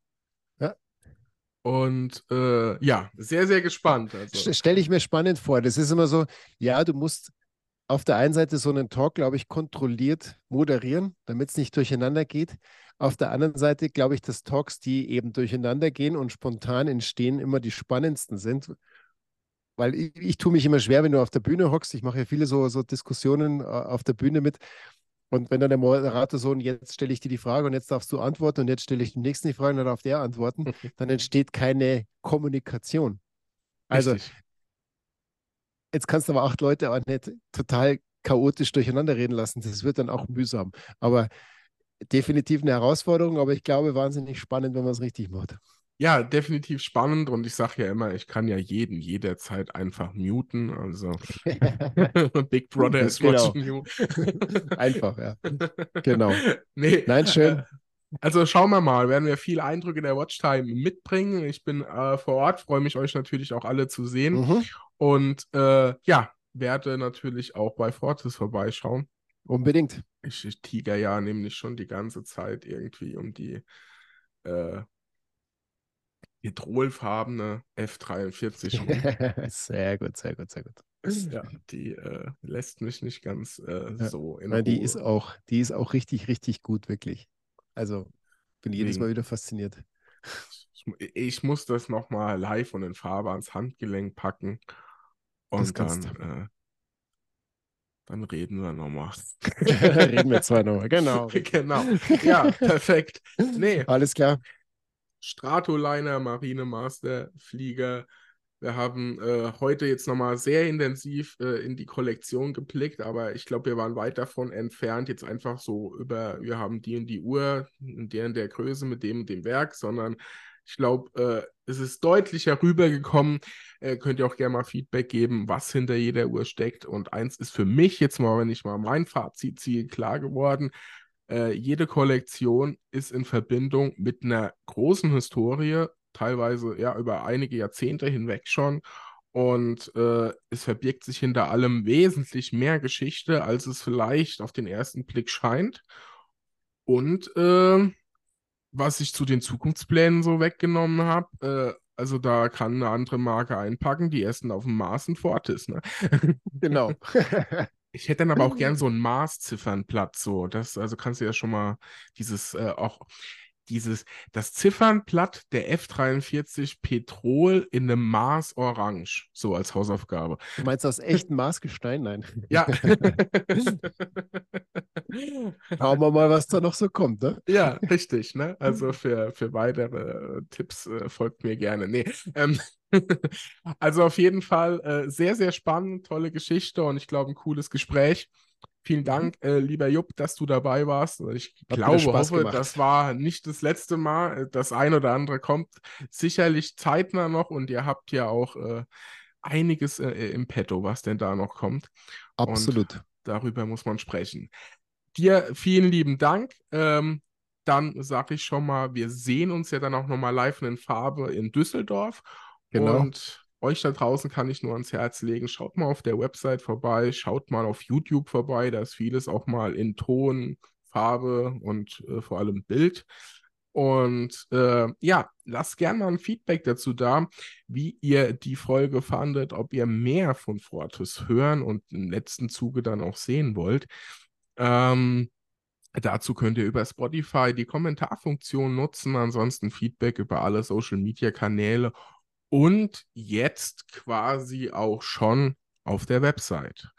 Und äh, ja, sehr, sehr gespannt. Also. Stelle ich mir spannend vor. Das ist immer so, ja, du musst auf der einen Seite so einen Talk, glaube ich, kontrolliert moderieren, damit es nicht durcheinander geht. Auf der anderen Seite glaube ich, dass Talks, die eben durcheinander gehen und spontan entstehen, immer die spannendsten sind. Weil ich, ich tue mich immer schwer, wenn du auf der Bühne hockst. Ich mache ja viele so, so Diskussionen äh, auf der Bühne mit. Und wenn dann der Moderator so, und jetzt stelle ich dir die Frage und jetzt darfst du antworten und jetzt stelle ich dem nächsten die Frage und dann darf der antworten, [LAUGHS] dann entsteht keine Kommunikation. Also Richtig. jetzt kannst du aber acht Leute auch nicht total chaotisch durcheinander reden lassen. Das wird dann auch mühsam. Aber definitiv eine Herausforderung, aber ich glaube wahnsinnig spannend, wenn man es richtig macht. Ja, definitiv spannend und ich sage ja immer, ich kann ja jeden jederzeit einfach muten. Also [LAUGHS] Big Brother is Genau. watching you. [LAUGHS] Einfach, ja. [LAUGHS] Genau. Nee, Nein, schön. Also schauen wir mal, werden wir viele Eindrücke in der Watchtime mitbringen. Ich bin äh, vor Ort, freue mich euch natürlich auch alle zu sehen Mhm. und äh, ja, werde natürlich auch bei Fortis vorbeischauen. Unbedingt. Ich, ich tiger ja nämlich schon die ganze Zeit irgendwie um die äh, petrolfarbene F43 [LAUGHS] rum. sehr gut, sehr gut, sehr gut. Ja, die äh, lässt mich nicht ganz äh, Ja. so in Nein, die Ruhe. ist auch, die ist auch richtig, richtig gut, wirklich. Also bin jedes Deswegen. Mal wieder fasziniert. Ich, ich muss das nochmal live und in Farbe ans Handgelenk packen. Und dann, äh, dann reden wir nochmal. [LAUGHS] Reden wir zwar nochmal, genau. [LAUGHS] genau. Ja, perfekt. Nee, Alles klar. Stratoliner, Marinemaster, Flieger. Wir haben äh, heute jetzt nochmal sehr intensiv äh, in die Kollektion geblickt, aber ich glaube, wir waren weit davon entfernt, jetzt einfach so über, wir haben die und die Uhr, in der und der Größe mit dem und dem Werk, sondern ich glaube, äh, es ist deutlicher rübergekommen. Äh, könnt ihr auch gerne mal Feedback geben, was hinter jeder Uhr steckt. Und eins ist für mich jetzt mal, wenn ich mal mein Fazit ziehe, klar geworden. Äh, jede Kollektion ist in Verbindung mit einer großen Historie, teilweise ja über einige Jahrzehnte hinweg schon. Und äh, es verbirgt sich hinter allem wesentlich mehr Geschichte, als es vielleicht auf den ersten Blick scheint. Und äh, was ich zu den Zukunftsplänen so weggenommen habe, äh, also da kann eine andere Marke einpacken, die ersten auf dem Mars und Fortis, ne? Genau. [LAUGHS] [LAUGHS] Ich hätte dann aber auch gern so ein Mars-Ziffernblatt, so. Das, also kannst du ja schon mal dieses, äh, auch dieses, das Ziffernblatt der F43 Petrol in einem Mars Orange, so als Hausaufgabe. Du meinst aus [LAUGHS] echtem Maßgestein? Nein. Ja. [LAUGHS] Schauen wir mal, was da noch so kommt, ne? Ja, richtig, ne? Also für, für weitere äh, Tipps äh, folgt mir gerne. Nee. Ähm, [LAUGHS] also auf jeden Fall äh, sehr, sehr spannend, tolle Geschichte und ich glaube, ein cooles Gespräch. Vielen Dank, äh, lieber Jupp, dass du dabei warst. Ich Hat glaube, hoffe, gemacht. das war nicht das letzte Mal. Das ein oder andere kommt sicherlich zeitnah noch und ihr habt ja auch äh, einiges äh, im Petto, was denn da noch kommt. Absolut. Darüber muss man sprechen. Dir vielen lieben Dank. Ähm, dann sage ich schon mal, wir sehen uns ja dann auch nochmal live in Farbe in Düsseldorf. Genau. Und euch da draußen kann ich nur ans Herz legen, schaut mal auf der Website vorbei, schaut mal auf YouTube vorbei, da ist vieles auch mal in Ton, Farbe und äh, vor allem Bild. Und äh, ja, lasst gerne mal ein Feedback dazu da, wie ihr die Folge fandet, ob ihr mehr von Fortis hören und im letzten Zuge dann auch sehen wollt. Ähm, dazu könnt ihr über Spotify die Kommentarfunktion nutzen, ansonsten Feedback über alle Social Media Kanäle und jetzt quasi auch schon auf der Website.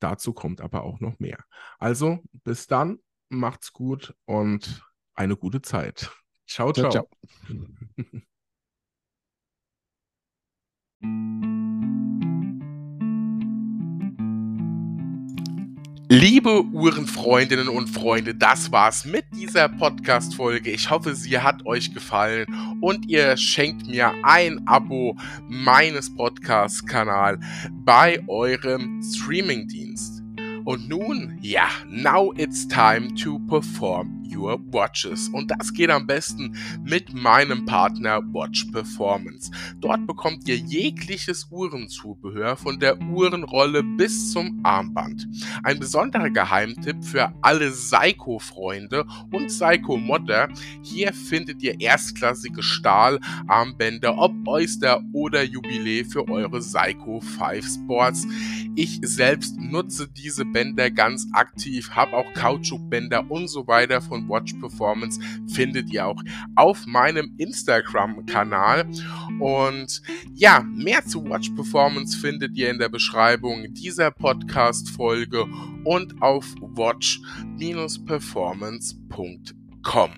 Dazu kommt aber auch noch mehr. Also bis dann, macht's gut und eine gute Zeit. Ciao, ciao. Ciao, [LAUGHS] Liebe Uhrenfreundinnen und Freunde, das war's mit dieser Podcast-Folge. Ich hoffe, sie hat euch gefallen und ihr schenkt mir ein Abo meines Podcast-Kanals bei eurem Streamingdienst. Und nun, ja, now it's time to perform Your Watches. Und das geht am besten mit meinem Partner Watch Performance. Dort bekommt ihr jegliches Uhrenzubehör von der Uhrenrolle bis zum Armband. Ein besonderer Geheimtipp für alle Seiko-Freunde und Seiko-Modder. Hier findet ihr erstklassige Stahlarmbänder, ob Oyster oder Jubiläe für eure Seiko 5 Sports. Ich selbst nutze diese Bänder ganz aktiv, habe auch Kautschukbänder und so weiter von Watch Performance findet ihr auch auf meinem Instagram-Kanal. Und ja, mehr zu Watch Performance findet ihr in der Beschreibung dieser Podcast-Folge und auf watch-performance.com.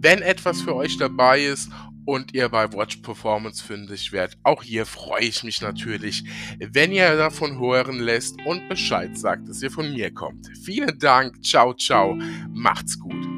Wenn etwas für euch dabei ist und ihr bei Watch Performance fündig werdet. Auch hier freue ich mich natürlich, wenn ihr davon hören lässt und Bescheid sagt, dass ihr von mir kommt. Vielen Dank, ciao, ciao, macht's gut.